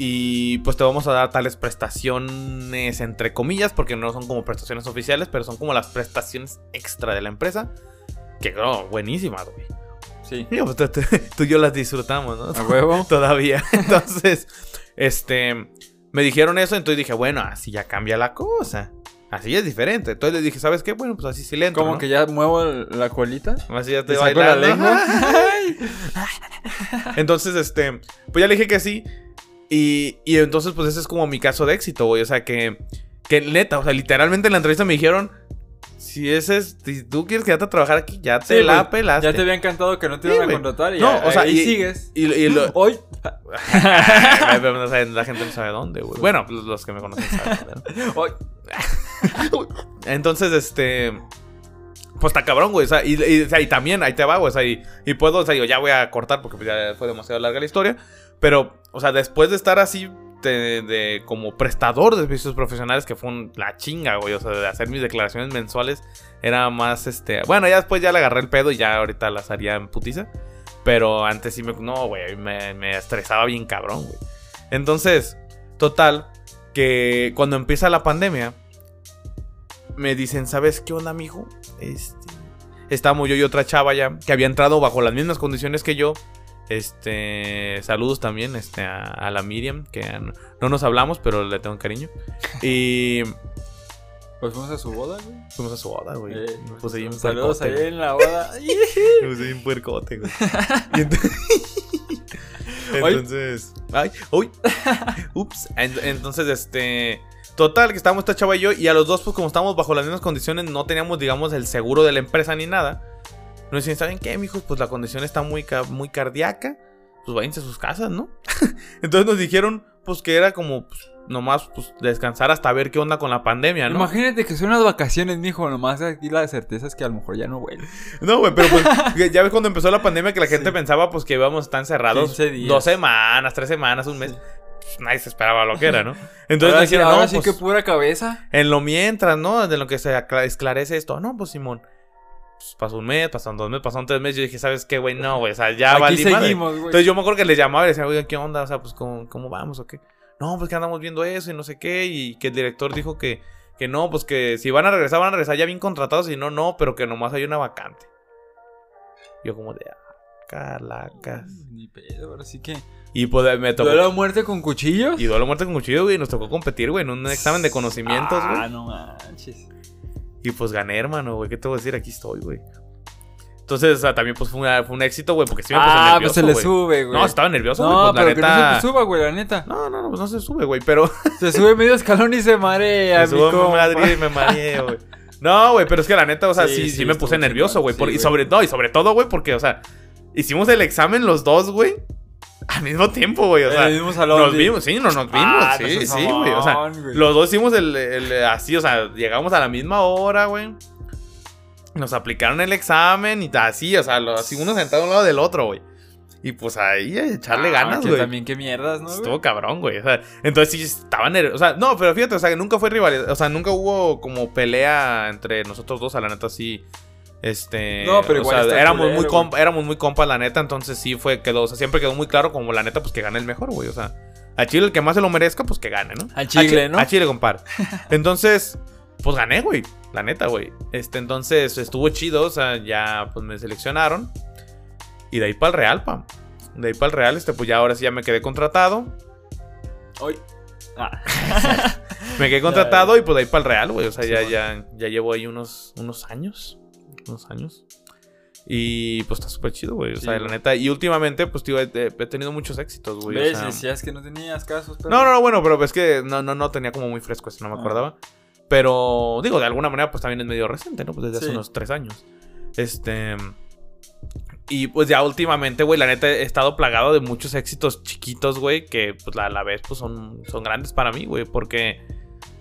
Y pues te vamos a dar tales prestaciones, entre comillas, porque no son como prestaciones oficiales, pero son como las prestaciones extra de la empresa. Que, no, buenísimas, güey. Sí. Digo, pues, tú, tú- <laughs> tú y yo las disfrutamos, ¿no? A huevo. <laughs> Todavía. Entonces, este, me dijeron eso, entonces dije, bueno, así ya cambia la cosa. Así es diferente. Entonces le dije, ¿sabes qué? Bueno, pues así sí le entro, Como ¿no? que ya muevo la colita. Así ya Te saco la lengua. <laughs> Entonces, este, pues ya le dije que sí. Y, y entonces, pues ese es como mi caso de éxito, güey. O sea, que, que neta, o sea, literalmente en la entrevista me dijeron, si ese es, si tú quieres quedarte a trabajar aquí, ya te Sí, la güey, pelaste. Ya te había encantado que no te Sí, iban a contratar y No, o sea, ahí y- sigues. Y, y lo- <laughs> Hoy. La gente no sabe dónde, güey. Bueno, los, los que me conocen saben. <laughs> Hoy. <laughs> Entonces, este. Pues está cabrón, güey. O sea, y, y- o sea, y también, ahí te va, güey. O sea, y, y puedo, o sea, yo ya voy a cortar porque pues, ya fue demasiado larga la historia. Pero, o sea, después de estar así de, como prestador de servicios profesionales, que fue la chinga, güey. O sea, de hacer mis declaraciones mensuales, era más este. Bueno, ya después ya le agarré el pedo y ya ahorita las haría en putiza. Pero antes sí me. No, güey, me, me estresaba bien cabrón, güey. Entonces, total, que cuando empieza la pandemia, me dicen, ¿sabes qué onda, mijo? Este. Estábamos yo y otra chava ya, que había entrado bajo las mismas condiciones que yo. Este. Saludos también este, a, a la Miriam, que no, no nos hablamos, pero le tengo cariño. Y <laughs> Pues fuimos a su boda, güey. fuimos a su boda, güey. Eh, Me puse bien Saludos ahí en la boda. <laughs> Bien puercote, güey. Y ent- <laughs> Ay. Entonces. Ay, uy. Ups. En- Entonces, este. Total, que estábamos esta chava y yo. Y a los dos, pues como estábamos bajo las mismas condiciones, no teníamos, digamos, el seguro de la empresa ni nada. Nos decían, ¿saben qué, mijos? Pues la condición está muy, ca- muy cardíaca. Pues váyanse a sus casas, ¿no? <laughs> Entonces nos dijeron, pues que era como, pues, nomás, pues descansar hasta ver qué onda con la pandemia, ¿no? Imagínate que son unas vacaciones, mijo. Nomás aquí la certeza es que a lo mejor ya no vuelve. No, güey, pero pues <laughs> ya ves cuando empezó la pandemia que la gente Sí. pensaba pues que íbamos a estar encerrados 15 días. dos semanas, tres semanas, un mes. Sí. Pues, nadie se esperaba lo que era, ¿no? <laughs> Entonces ahora dijeron, ahora no, sí pues, que pura cabeza. en lo mientras, ¿no? De lo que se esclarece esto. No, pues Simón. Pues, pasó un mes, pasaron dos meses, pasaron tres meses. Yo dije, ¿sabes qué, güey? No, güey, o sea, ya Aquí valí seguimos. Entonces yo me acuerdo que les llamaba y les decía, oiga, ¿qué onda? O sea, pues, ¿cómo, cómo vamos o qué? No, pues que andamos viendo eso y no sé qué. Y que el director dijo que, que no, pues que si van a regresar, van a regresar ya bien contratados. Y no, no, pero que nomás hay una vacante. Yo como de, ah, calacas. Ni pedo, ahora sí que. Y pues me tocó... ¿Duelo a muerte con cuchillos? Y duelo a muerte con cuchillo, güey. Nos tocó competir, güey, en un examen de conocimientos, güey. Ah, no manches. Y pues gané, hermano, güey. ¿Qué te voy a decir? Aquí estoy, güey. Entonces, o sea, también pues fue, una- fue un éxito, güey, porque sí me puse Ah, nervioso, pues se le sube, güey. No, estaba nervioso, güey. No, pues, la que no neta... se te suba, güey, la neta. No, no, no, pues no se sube, güey, pero... <laughs> Se sube medio escalón y se marea, subo amigo. a Madrid y me mareé, güey. No, güey, pero es que la neta, o sea, Sí, sí, sí, sí, me puse nervioso, güey. sí, y sobre todo, y sobre todo, güey, porque, o sea, hicimos el examen los dos, güey. Al mismo tiempo, güey. O En sea, el mismo salón, nos vimos, sí, nos, nos vimos. Ah, sí, no sí, güey. O sea, los dos hicimos el, el- así, o sea, llegamos a la misma hora, güey. Nos aplicaron el examen y así, o sea, así uno sentado a un lado del otro, güey. Y pues ahí a echarle Ah, ganas, güey. también qué mierdas, ¿no? Estuvo cabrón, güey. O sea, entonces sí estaba nervioso. O sea, no, pero fíjate, o sea, que nunca fue rivalidad. O sea, nunca hubo como pelea entre nosotros dos, a la neta sí. Este. No, pero o igual sea, está éramos culero, muy compa, éramos muy compas, la neta. Entonces sí fue, quedó, o sea, siempre quedó muy claro como la neta, pues que gane el mejor, güey. O sea, a Chile el que más se lo merezca, pues que gane, ¿no? Al Chile, a Chi- ¿no? A Chile, compadre. <laughs> Entonces, pues gané, güey. La neta, güey. Este, entonces estuvo chido, o sea, ya pues me seleccionaron. Y de ahí para el Real, pam. De ahí para el Real, este, pues ya ahora sí ya me quedé contratado. Hoy. Ah. <laughs> Me quedé contratado <laughs> y pues de ahí para el Real, güey. O sea, ya, ya, ya llevo ahí unos, unos años. Unos años. Y pues está súper chido, güey. O Sí, sea, la neta. Y últimamente, pues, tío, he, he tenido muchos éxitos, güey. o ¿Ves? sea- Decías que no tenías casos, pero... No, no, no, bueno, pero es que no, no, no tenía como muy fresco eso, no me Ah. acordaba. Pero, digo, de alguna manera, pues también es medio reciente, ¿no? Pues desde hace Sí. unos tres años. Este. Y pues ya últimamente, güey, la neta he estado plagado de muchos éxitos chiquitos, güey, que pues a la vez pues son, son grandes para mí, güey, porque,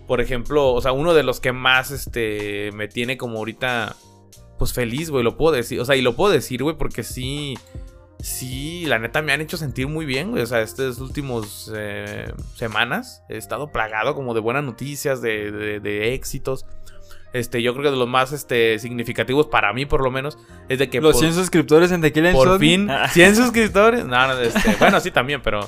por ejemplo, o sea, uno de los que más, este, me tiene como ahorita, pues feliz, güey, lo puedo decir, o sea, y lo puedo decir, güey, porque sí, sí, la neta me han hecho sentir muy bien, güey, o sea, estas últimos eh, semanas he estado plagado como de buenas noticias, de, de- de éxitos. este, yo creo que de los más este, significativos para mí, por lo menos, es de que. Los por, 100 suscriptores en Tequila por fin. Ah. 100 suscriptores. No, no, este, <laughs> bueno, sí también, pero.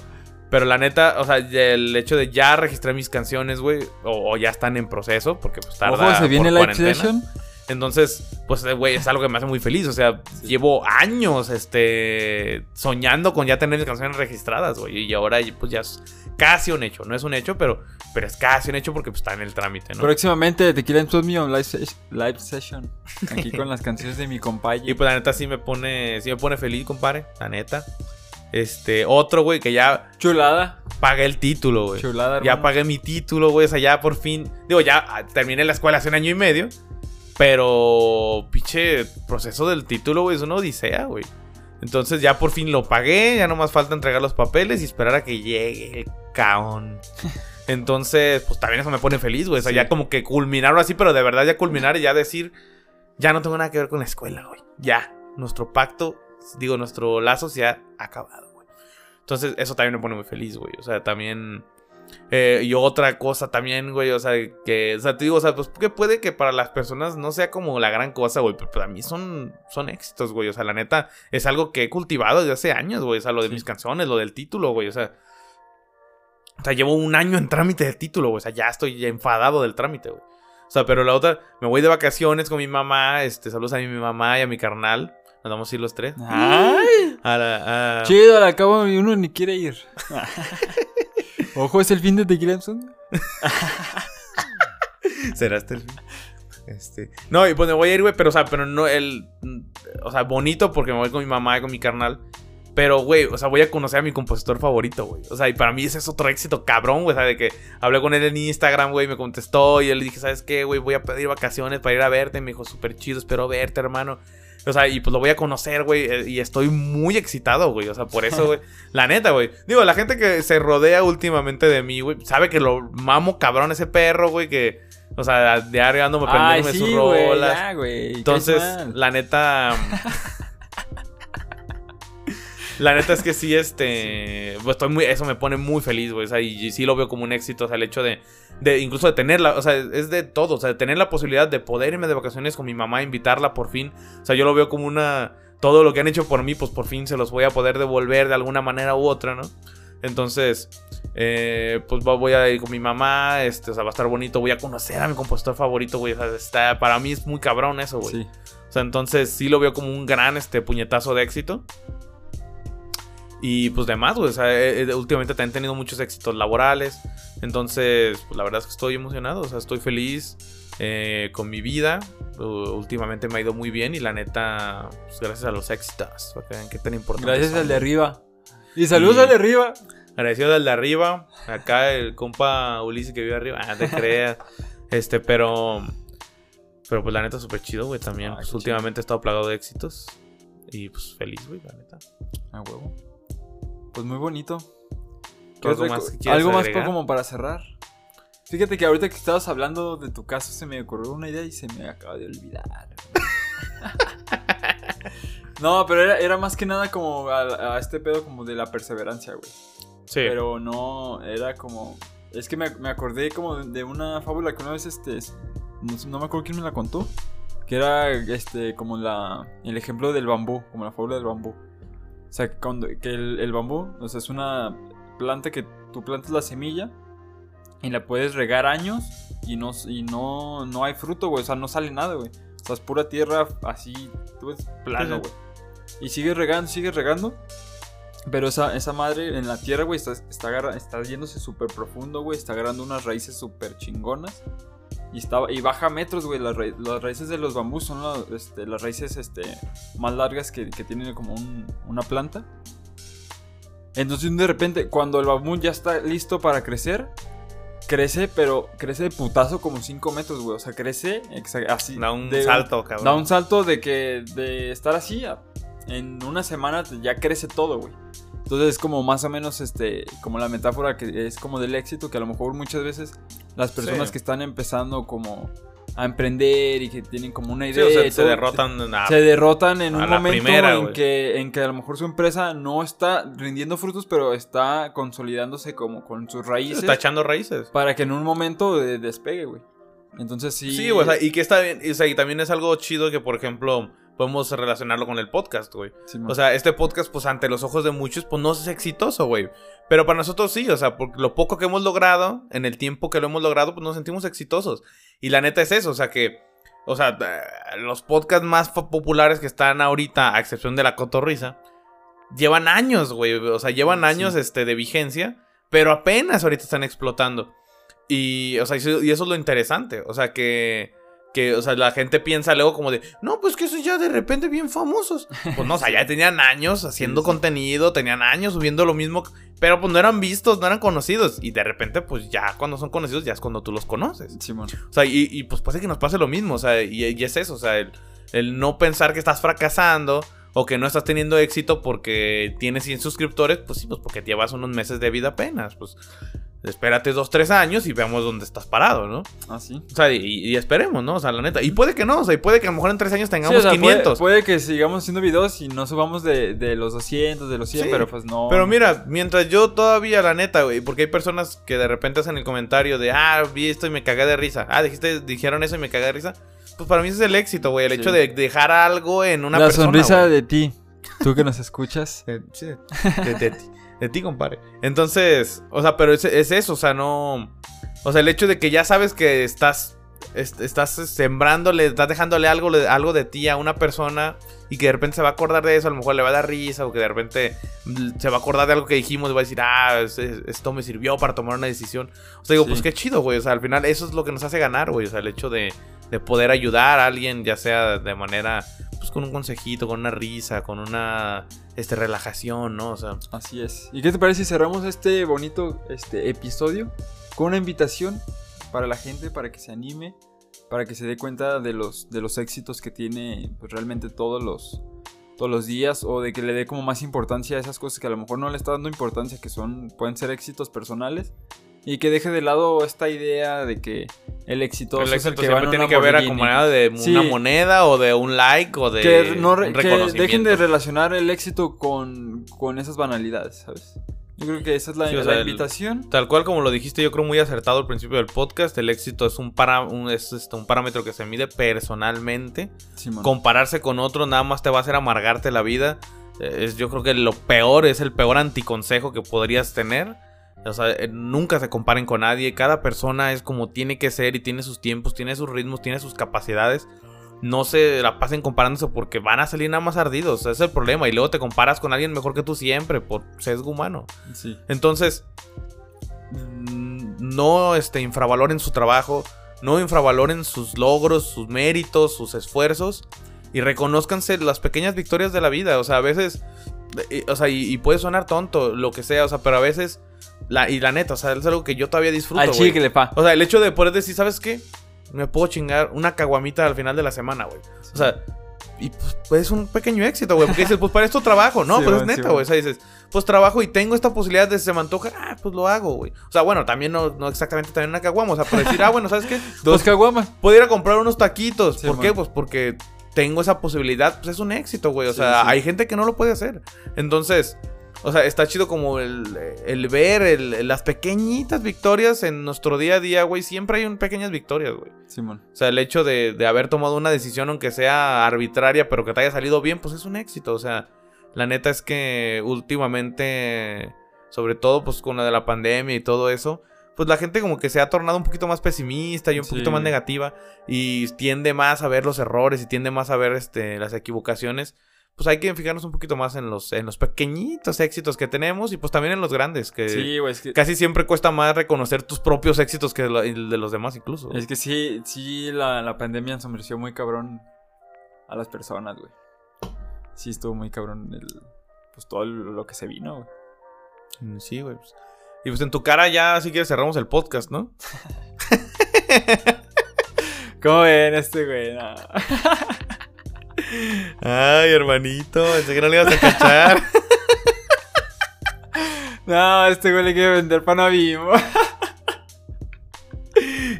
Pero la neta, o sea, el hecho de ya registrar mis canciones, güey, o, o ya están en proceso, porque pues tarda. Ojo, se viene por Live. Session. Entonces, pues, eh, güey, es algo que me hace muy feliz. O sea, llevo años, este, soñando con ya tener mis canciones registradas, güey. Y ahora, pues, ya es casi un hecho. No es un hecho, pero, pero es casi un hecho porque pues, está en el trámite, ¿no? Próximamente Tequila Insomnia live, ses- live Session. Aquí con las canciones de mi compañero. Y pues, la neta, sí me pone, sí me pone feliz, compadre. La neta. Este, otro, güey, que ya Chulada. pagué el título, güey. Chulada, Ya hermano. pagué mi título, güey. O sea, ya por fin. Digo, ya ah, terminé la escuela hace un año y medio. Pero, pinche proceso del título, güey, es una odisea, güey. Entonces ya por fin lo pagué. Ya nomás falta entregar los papeles y esperar a que llegue el caón. <laughs> Entonces, pues también eso me pone feliz, güey. O sea, Sí. ya como que culminarlo así, pero de verdad ya culminar y ya decir, ya no tengo nada que ver con la escuela, güey. Ya, nuestro pacto, digo, nuestro lazo se ha acabado, güey. Entonces, eso también me pone muy feliz, güey. O sea, también... eh, y otra cosa también, güey, o sea, que, o sea, te digo, o sea, pues que puede que para las personas no sea como la gran cosa, güey, pero para mí son, son éxitos, güey, o sea, la neta, es algo que he cultivado desde hace años, güey, o sea, lo de Sí. mis canciones, lo del título, güey, o sea, o sea, llevo un año en trámite del título, güey, o sea, ya estoy enfadado del trámite, güey. O sea, pero la otra, me voy de vacaciones con mi mamá, este, saludos a mi mamá y a mi carnal, nos vamos a ir los tres. Ay. A la- a- Chido, al cabo uno ni quiere ir. <laughs> Ojo, es el fin de Tequila Insomnia. <laughs> ¿Será este el fin? Este. No, y pues me voy a ir, güey, pero, o sea, pero no el. O sea, bonito porque me voy con mi mamá y con mi carnal. Pero, güey, o sea, voy a conocer a mi compositor favorito, güey. O sea, y para mí ese es otro éxito cabrón, güey. O sea, de que hablé con él en Instagram, güey, me contestó y yo le dije, ¿sabes qué, güey? Voy a pedir vacaciones para ir a verte. Me dijo, súper chido, espero verte, hermano. O sea, y pues lo voy a conocer, güey. eh, Y estoy muy excitado, güey. O sea, por eso, güey. <laughs> La neta, güey. Digo, la gente que se rodea últimamente de mí, güey, sabe que lo mamo cabrón ese perro, güey. Que, o sea, diario ando Ay, aprendiéndome sí, sus güey. rolas. Ya. Entonces, la neta. <laughs> la neta es que sí, <laughs> este. Pues estoy muy. Eso me pone muy feliz, güey. O sea, y, y sí lo veo como un éxito. O sea, el hecho de. de incluso de tenerla. O sea, es de todo. O sea, de tener la posibilidad de poder irme de vacaciones con mi mamá, invitarla por fin. O sea, yo lo veo como una. Todo lo que han hecho por mí, pues por fin se los voy a poder devolver de alguna manera u otra, ¿no? Entonces, eh, pues voy a ir con mi mamá, este, o sea, va a estar bonito, voy a conocer a mi compositor favorito, güey, o sea, está, para mí es muy cabrón eso, güey. Sí. O sea, entonces sí lo veo como un gran este, puñetazo de éxito. Y pues demás, güey. O sea, eh, eh, últimamente también he tenido muchos éxitos laborales. Entonces, pues la verdad es que estoy emocionado. O sea, estoy feliz eh, con mi vida. Uh, últimamente me ha ido muy bien. Y la neta, pues, gracias a los éxitos. Para que vean qué tan importante Gracias son, al de arriba. Y saludos Y- al de arriba. Agradecido al de arriba. Acá el compa Ulises que vive arriba. Ah, te creas. <laughs> Este, pero. Pero pues la neta, súper chido, güey. También. Ah, pues últimamente he estado plagado de éxitos. Y pues feliz, güey, la neta. A huevo. Pues muy bonito. ¿Qué ¿Algo más que Algo más como para cerrar. Fíjate que ahorita que estabas hablando de tu caso se me ocurrió una idea y se me acaba de olvidar. <laughs> no, pero era, era más que nada como a, a este pedo como de la perseverancia, güey. Sí. Pero no, era como... Es que me, me acordé como de, de una fábula que una vez, este, es- no, no me acuerdo quién me la contó. Que era, este, como la, el ejemplo del bambú, como la fábula del bambú. O sea, cuando, que el, el bambú, o sea, es una planta que tú plantas la semilla y la puedes regar años y no, y no, no hay fruto, güey. O sea, no sale nada, güey. O sea, es pura tierra así, tú ves, plano, güey. Y sigues regando, sigues regando. Pero esa, esa madre en la tierra, güey, está, está, está yéndose súper profundo, güey. Está agarrando unas raíces súper chingonas. Y, está, y baja metros, güey. Las, ra- las raíces de los bambús son este, las raíces este, más largas que, que tienen como un- una planta. Entonces, de repente, cuando el bambú ya está listo para crecer, crece, pero crece de putazo como 5 metros, güey. O sea, crece así. Da un de- salto, cabrón. Da un salto de que de estar así a- en una semana ya crece todo, güey. Entonces es como más o menos este como la metáfora que es como del éxito que a lo mejor muchas veces las personas Sí. que están empezando como a emprender y que tienen como una Sí, idea o sea, se derrotan. a- se derrotan en un momento primera, en que en que a lo mejor su empresa no está rindiendo frutos, pero está consolidándose como con sus raíces está echando raíces. para que en un momento de- despegue, güey. Entonces sí. Sí, o sea, y que está bien, o sea, y también es algo chido que, por ejemplo, podemos relacionarlo con el podcast, güey. O sea, este podcast, pues ante los ojos de muchos, pues no es exitoso, güey. Pero para nosotros sí, o sea, por lo poco que hemos logrado, en el tiempo que lo hemos logrado, pues nos sentimos exitosos. Y la neta es eso, o sea que, o sea, eh, los podcasts más populares que están ahorita, a excepción de la cotorriza, llevan años, güey. O sea, llevan Sí. años este, de vigencia, pero apenas ahorita están explotando. Y, o sea, y eso es lo interesante. O sea, que, que, o sea, la gente piensa luego como de, no, pues que eso ya de repente bien famosos. Pues no, o sea, <laughs> ya tenían años haciendo Sí, sí. contenido, tenían años subiendo lo mismo, pero pues no eran vistos, no eran conocidos. Y de repente, pues ya cuando son conocidos, ya es cuando tú los conoces. Simón. O sea, y, y, pues puede que nos pase lo mismo, o sea, y, y es eso, o sea, el, el no pensar que estás fracasando o que no estás teniendo éxito porque tienes 100 suscriptores, pues sí, pues porque llevas unos meses de vida apenas, pues espérate dos, tres años y veamos dónde estás parado, ¿no? Ah, sí. O sea, y, y esperemos, ¿no? O sea, la neta. Y puede que no, o sea, y puede que a lo mejor en tres años Sí, tengamos o sea, puede- 500. Puede, que sigamos haciendo videos y no subamos de, de los 200, de los 100, Sí, pero pues no. Pero mira, mientras yo todavía, la neta, güey, porque hay personas que de repente hacen el comentario de, ah, vi esto y me cagué de risa. Ah, dijiste, dijeron eso y me cagué de risa. Pues para mí ese es el éxito, güey, el Sí. hecho de dejar algo en una La persona. sonrisa güey. de ti. Tú que nos escuchas. <laughs> Sí, de ti, de ti, compadre. Entonces, o sea, pero es, es eso, o sea, no. O sea, el hecho de que ya sabes que estás. est- Estás sembrándole, estás dejándole algo, algo de ti a una persona y que de repente se va a acordar de eso, a lo mejor le va a dar risa o que de repente se va a acordar de algo que dijimos y va a decir, ah, es- es- esto me sirvió para tomar una decisión. O sea, digo, Sí. pues qué chido, güey. O sea, al final eso es lo que nos hace ganar, güey. O sea, el hecho de, de poder ayudar a alguien, ya sea de manera, pues con un consejito, con una risa, con una este, relajación, ¿no? O sea, Así es. ¿Y qué te parece si cerramos este bonito este episodio con una invitación para la gente, para que se anime, para que se dé cuenta de los, de los éxitos que tiene pues, realmente todos los, todos los días o de que le dé como más importancia a esas cosas que a lo mejor no le está dando importancia, que son pueden ser éxitos personales y que deje de lado esta idea de que el éxito el es el éxito que siempre en tiene que ver acompañado de Sí. una moneda o de un like o de que, no que dejen de relacionar el éxito con, con esas banalidades, ¿sabes? Yo creo que esa es la, Sí, o la sea, el- invitación. Tal cual como lo dijiste, yo creo muy acertado al principio del podcast. El éxito es un, para, un, es, este, un parámetro que se mide personalmente. Compararse con otro nada más te va a hacer amargarte la vida. Eh, Es, yo creo que lo peor es el peor anticonsejo que podrías tener. O sea, eh, nunca se comparen con nadie. Cada persona es como tiene que ser y tiene sus tiempos, tiene sus ritmos, tiene sus capacidades. No se la pasen comparándose porque van a salir nada más ardidos. Ese es el problema. Y luego te comparas con alguien mejor que tú siempre por sesgo humano. Sí. Entonces, mm, no este, infravaloren su trabajo, no infravaloren sus logros, sus méritos, sus esfuerzos y reconozcanse las pequeñas victorias de la vida. O sea, a veces, o sea, y, y puede sonar tonto, lo que sea, o sea, pero a veces, la, y la neta, o sea, es algo que yo todavía disfruto. Al chicle, pa. O sea, el hecho de poder decir, ¿sabes qué? Me puedo chingar una caguamita al final de la semana, güey. O sea, y pues, pues, es un pequeño éxito, güey. Porque dices, pues para esto trabajo, ¿no? Sí, pues es neta, sí, güey. o sea, dices, pues trabajo y tengo esta posibilidad de se me antoja, ah, pues lo hago, güey. O sea, bueno, también no, no exactamente también una caguama. O sea, por decir, ah, bueno, ¿sabes qué? <laughs> Dos caguamas. Puedo ir a comprar unos taquitos. Sí, ¿Por man. qué? Pues porque tengo esa posibilidad. Pues es un éxito, güey. O Sí, sea, sí. hay gente que no lo puede hacer. Entonces, o sea, está chido como el, el ver el- las pequeñitas victorias en nuestro día a día, güey. Siempre hay un pequeñas victorias, güey. Simón. O sea, el hecho de, de haber tomado una decisión, aunque sea arbitraria, pero que te haya salido bien, pues es un éxito. O sea, la neta es que últimamente, sobre todo pues con la de la pandemia y todo eso, pues la gente como que se ha tornado un poquito más pesimista y un Sí. poquito más negativa y tiende más a ver los errores y tiende más a ver este, las equivocaciones. Pues hay que fijarnos un poquito más en los, en los pequeñitos éxitos que tenemos y pues también en los grandes, que Sí, güey, es que, casi siempre cuesta más reconocer tus propios éxitos que lo- el de los demás incluso. es que sí, sí, la, la pandemia ensombreció muy cabrón a las personas, güey. Sí, estuvo muy cabrón el, pues todo lo que se vino, güey. Mm, Sí, güey. pues. Y pues en tu cara ya, si quieres, cerramos el podcast, ¿no? <laughs> ¿Cómo ven este, güey? No. Ay, hermanito, pensé que no le ibas a cachar. <laughs> No, este güey le quiere vender pan a Bimbo.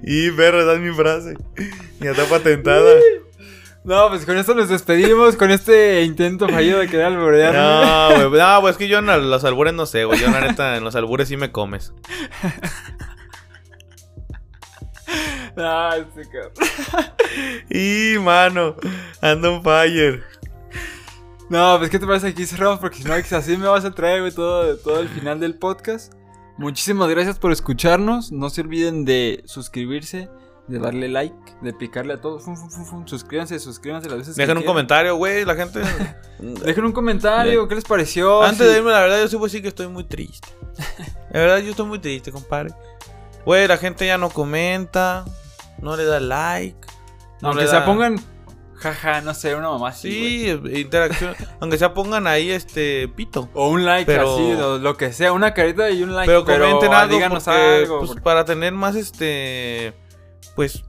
y perro, esa es mi frase. Ya está patentada. No, pues con esto nos despedimos, con este intento fallido de quedar alborear. No, güey. No, pues es que yo en los albures no sé, güey. Yo, la neta, en los albures sí me comes. <laughs> Ah, este cabrón. Y, mano, ando on fire. No, pues ¿qué te parece aquí cerramos? Porque si no, así me vas a traer, güey, todo, todo el final del podcast. Muchísimas gracias por escucharnos. No se olviden de suscribirse, de darle like, de picarle a todos. Fum, fum, fum, fum. Suscríbanse, suscríbanse las veces que Dejen un quieran. comentario, güey, la gente. <laughs> Dejen un comentario, ¿qué les pareció? Antes de irme, la verdad, yo sí voy a decir que estoy muy triste. La verdad, yo estoy muy triste, compadre. Güey, la gente ya no comenta, no le da like. No Aunque le se pongan, jaja, no sé, una mamá así. Sí, interacción. Aunque se pongan ahí este pito. O un like Pero- así, o lo que sea, una carita y un like. Pero comenten algo, díganos porque, algo. pues, porque- para tener más este pues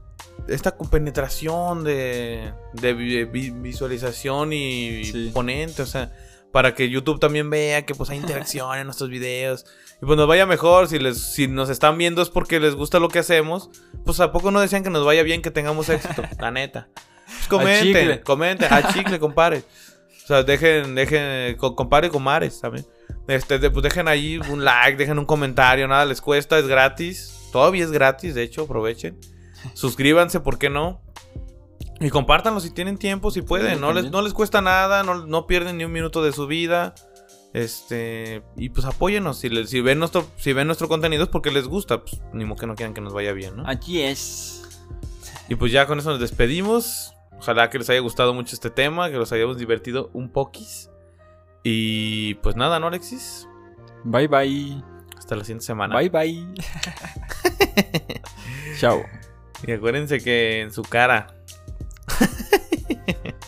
esta compenetración de, de vi- vi- visualización y Sí. ponente, o sea, para que YouTube también vea que pues hay <laughs> interacción en nuestros videos y pues nos vaya mejor, si les si nos están viendo es porque les gusta lo que hacemos, pues a poco no decían que nos vaya bien, que tengamos éxito, la neta. Pues, <laughs> comenten, chicle. comenten, a chicle, <laughs> compadre. O sea, dejen, dejen, co- compadre y comares también. Este, de- pues dejen ahí un like, dejen un comentario, nada les cuesta, es gratis. Todavía es gratis, de hecho, aprovechen. Suscríbanse, ¿por qué no? Y compártanlo si tienen tiempo, si pueden. Sí, no, les, no les cuesta nada, no, no pierden ni un minuto de su vida. Este, y pues apóyenos. Si, si, ven nuestro, si ven nuestro contenido es porque les gusta. Pues ni modo que no quieran que nos vaya bien, ¿no? Aquí es. Y pues ya con eso nos despedimos. Ojalá que les haya gustado mucho este tema, que los hayamos divertido un poquis. Y pues nada, ¿no, Alexis? Bye bye. Hasta la siguiente semana. Bye bye. <laughs> <laughs> Chao. Y acuérdense que en su cara. <laughs>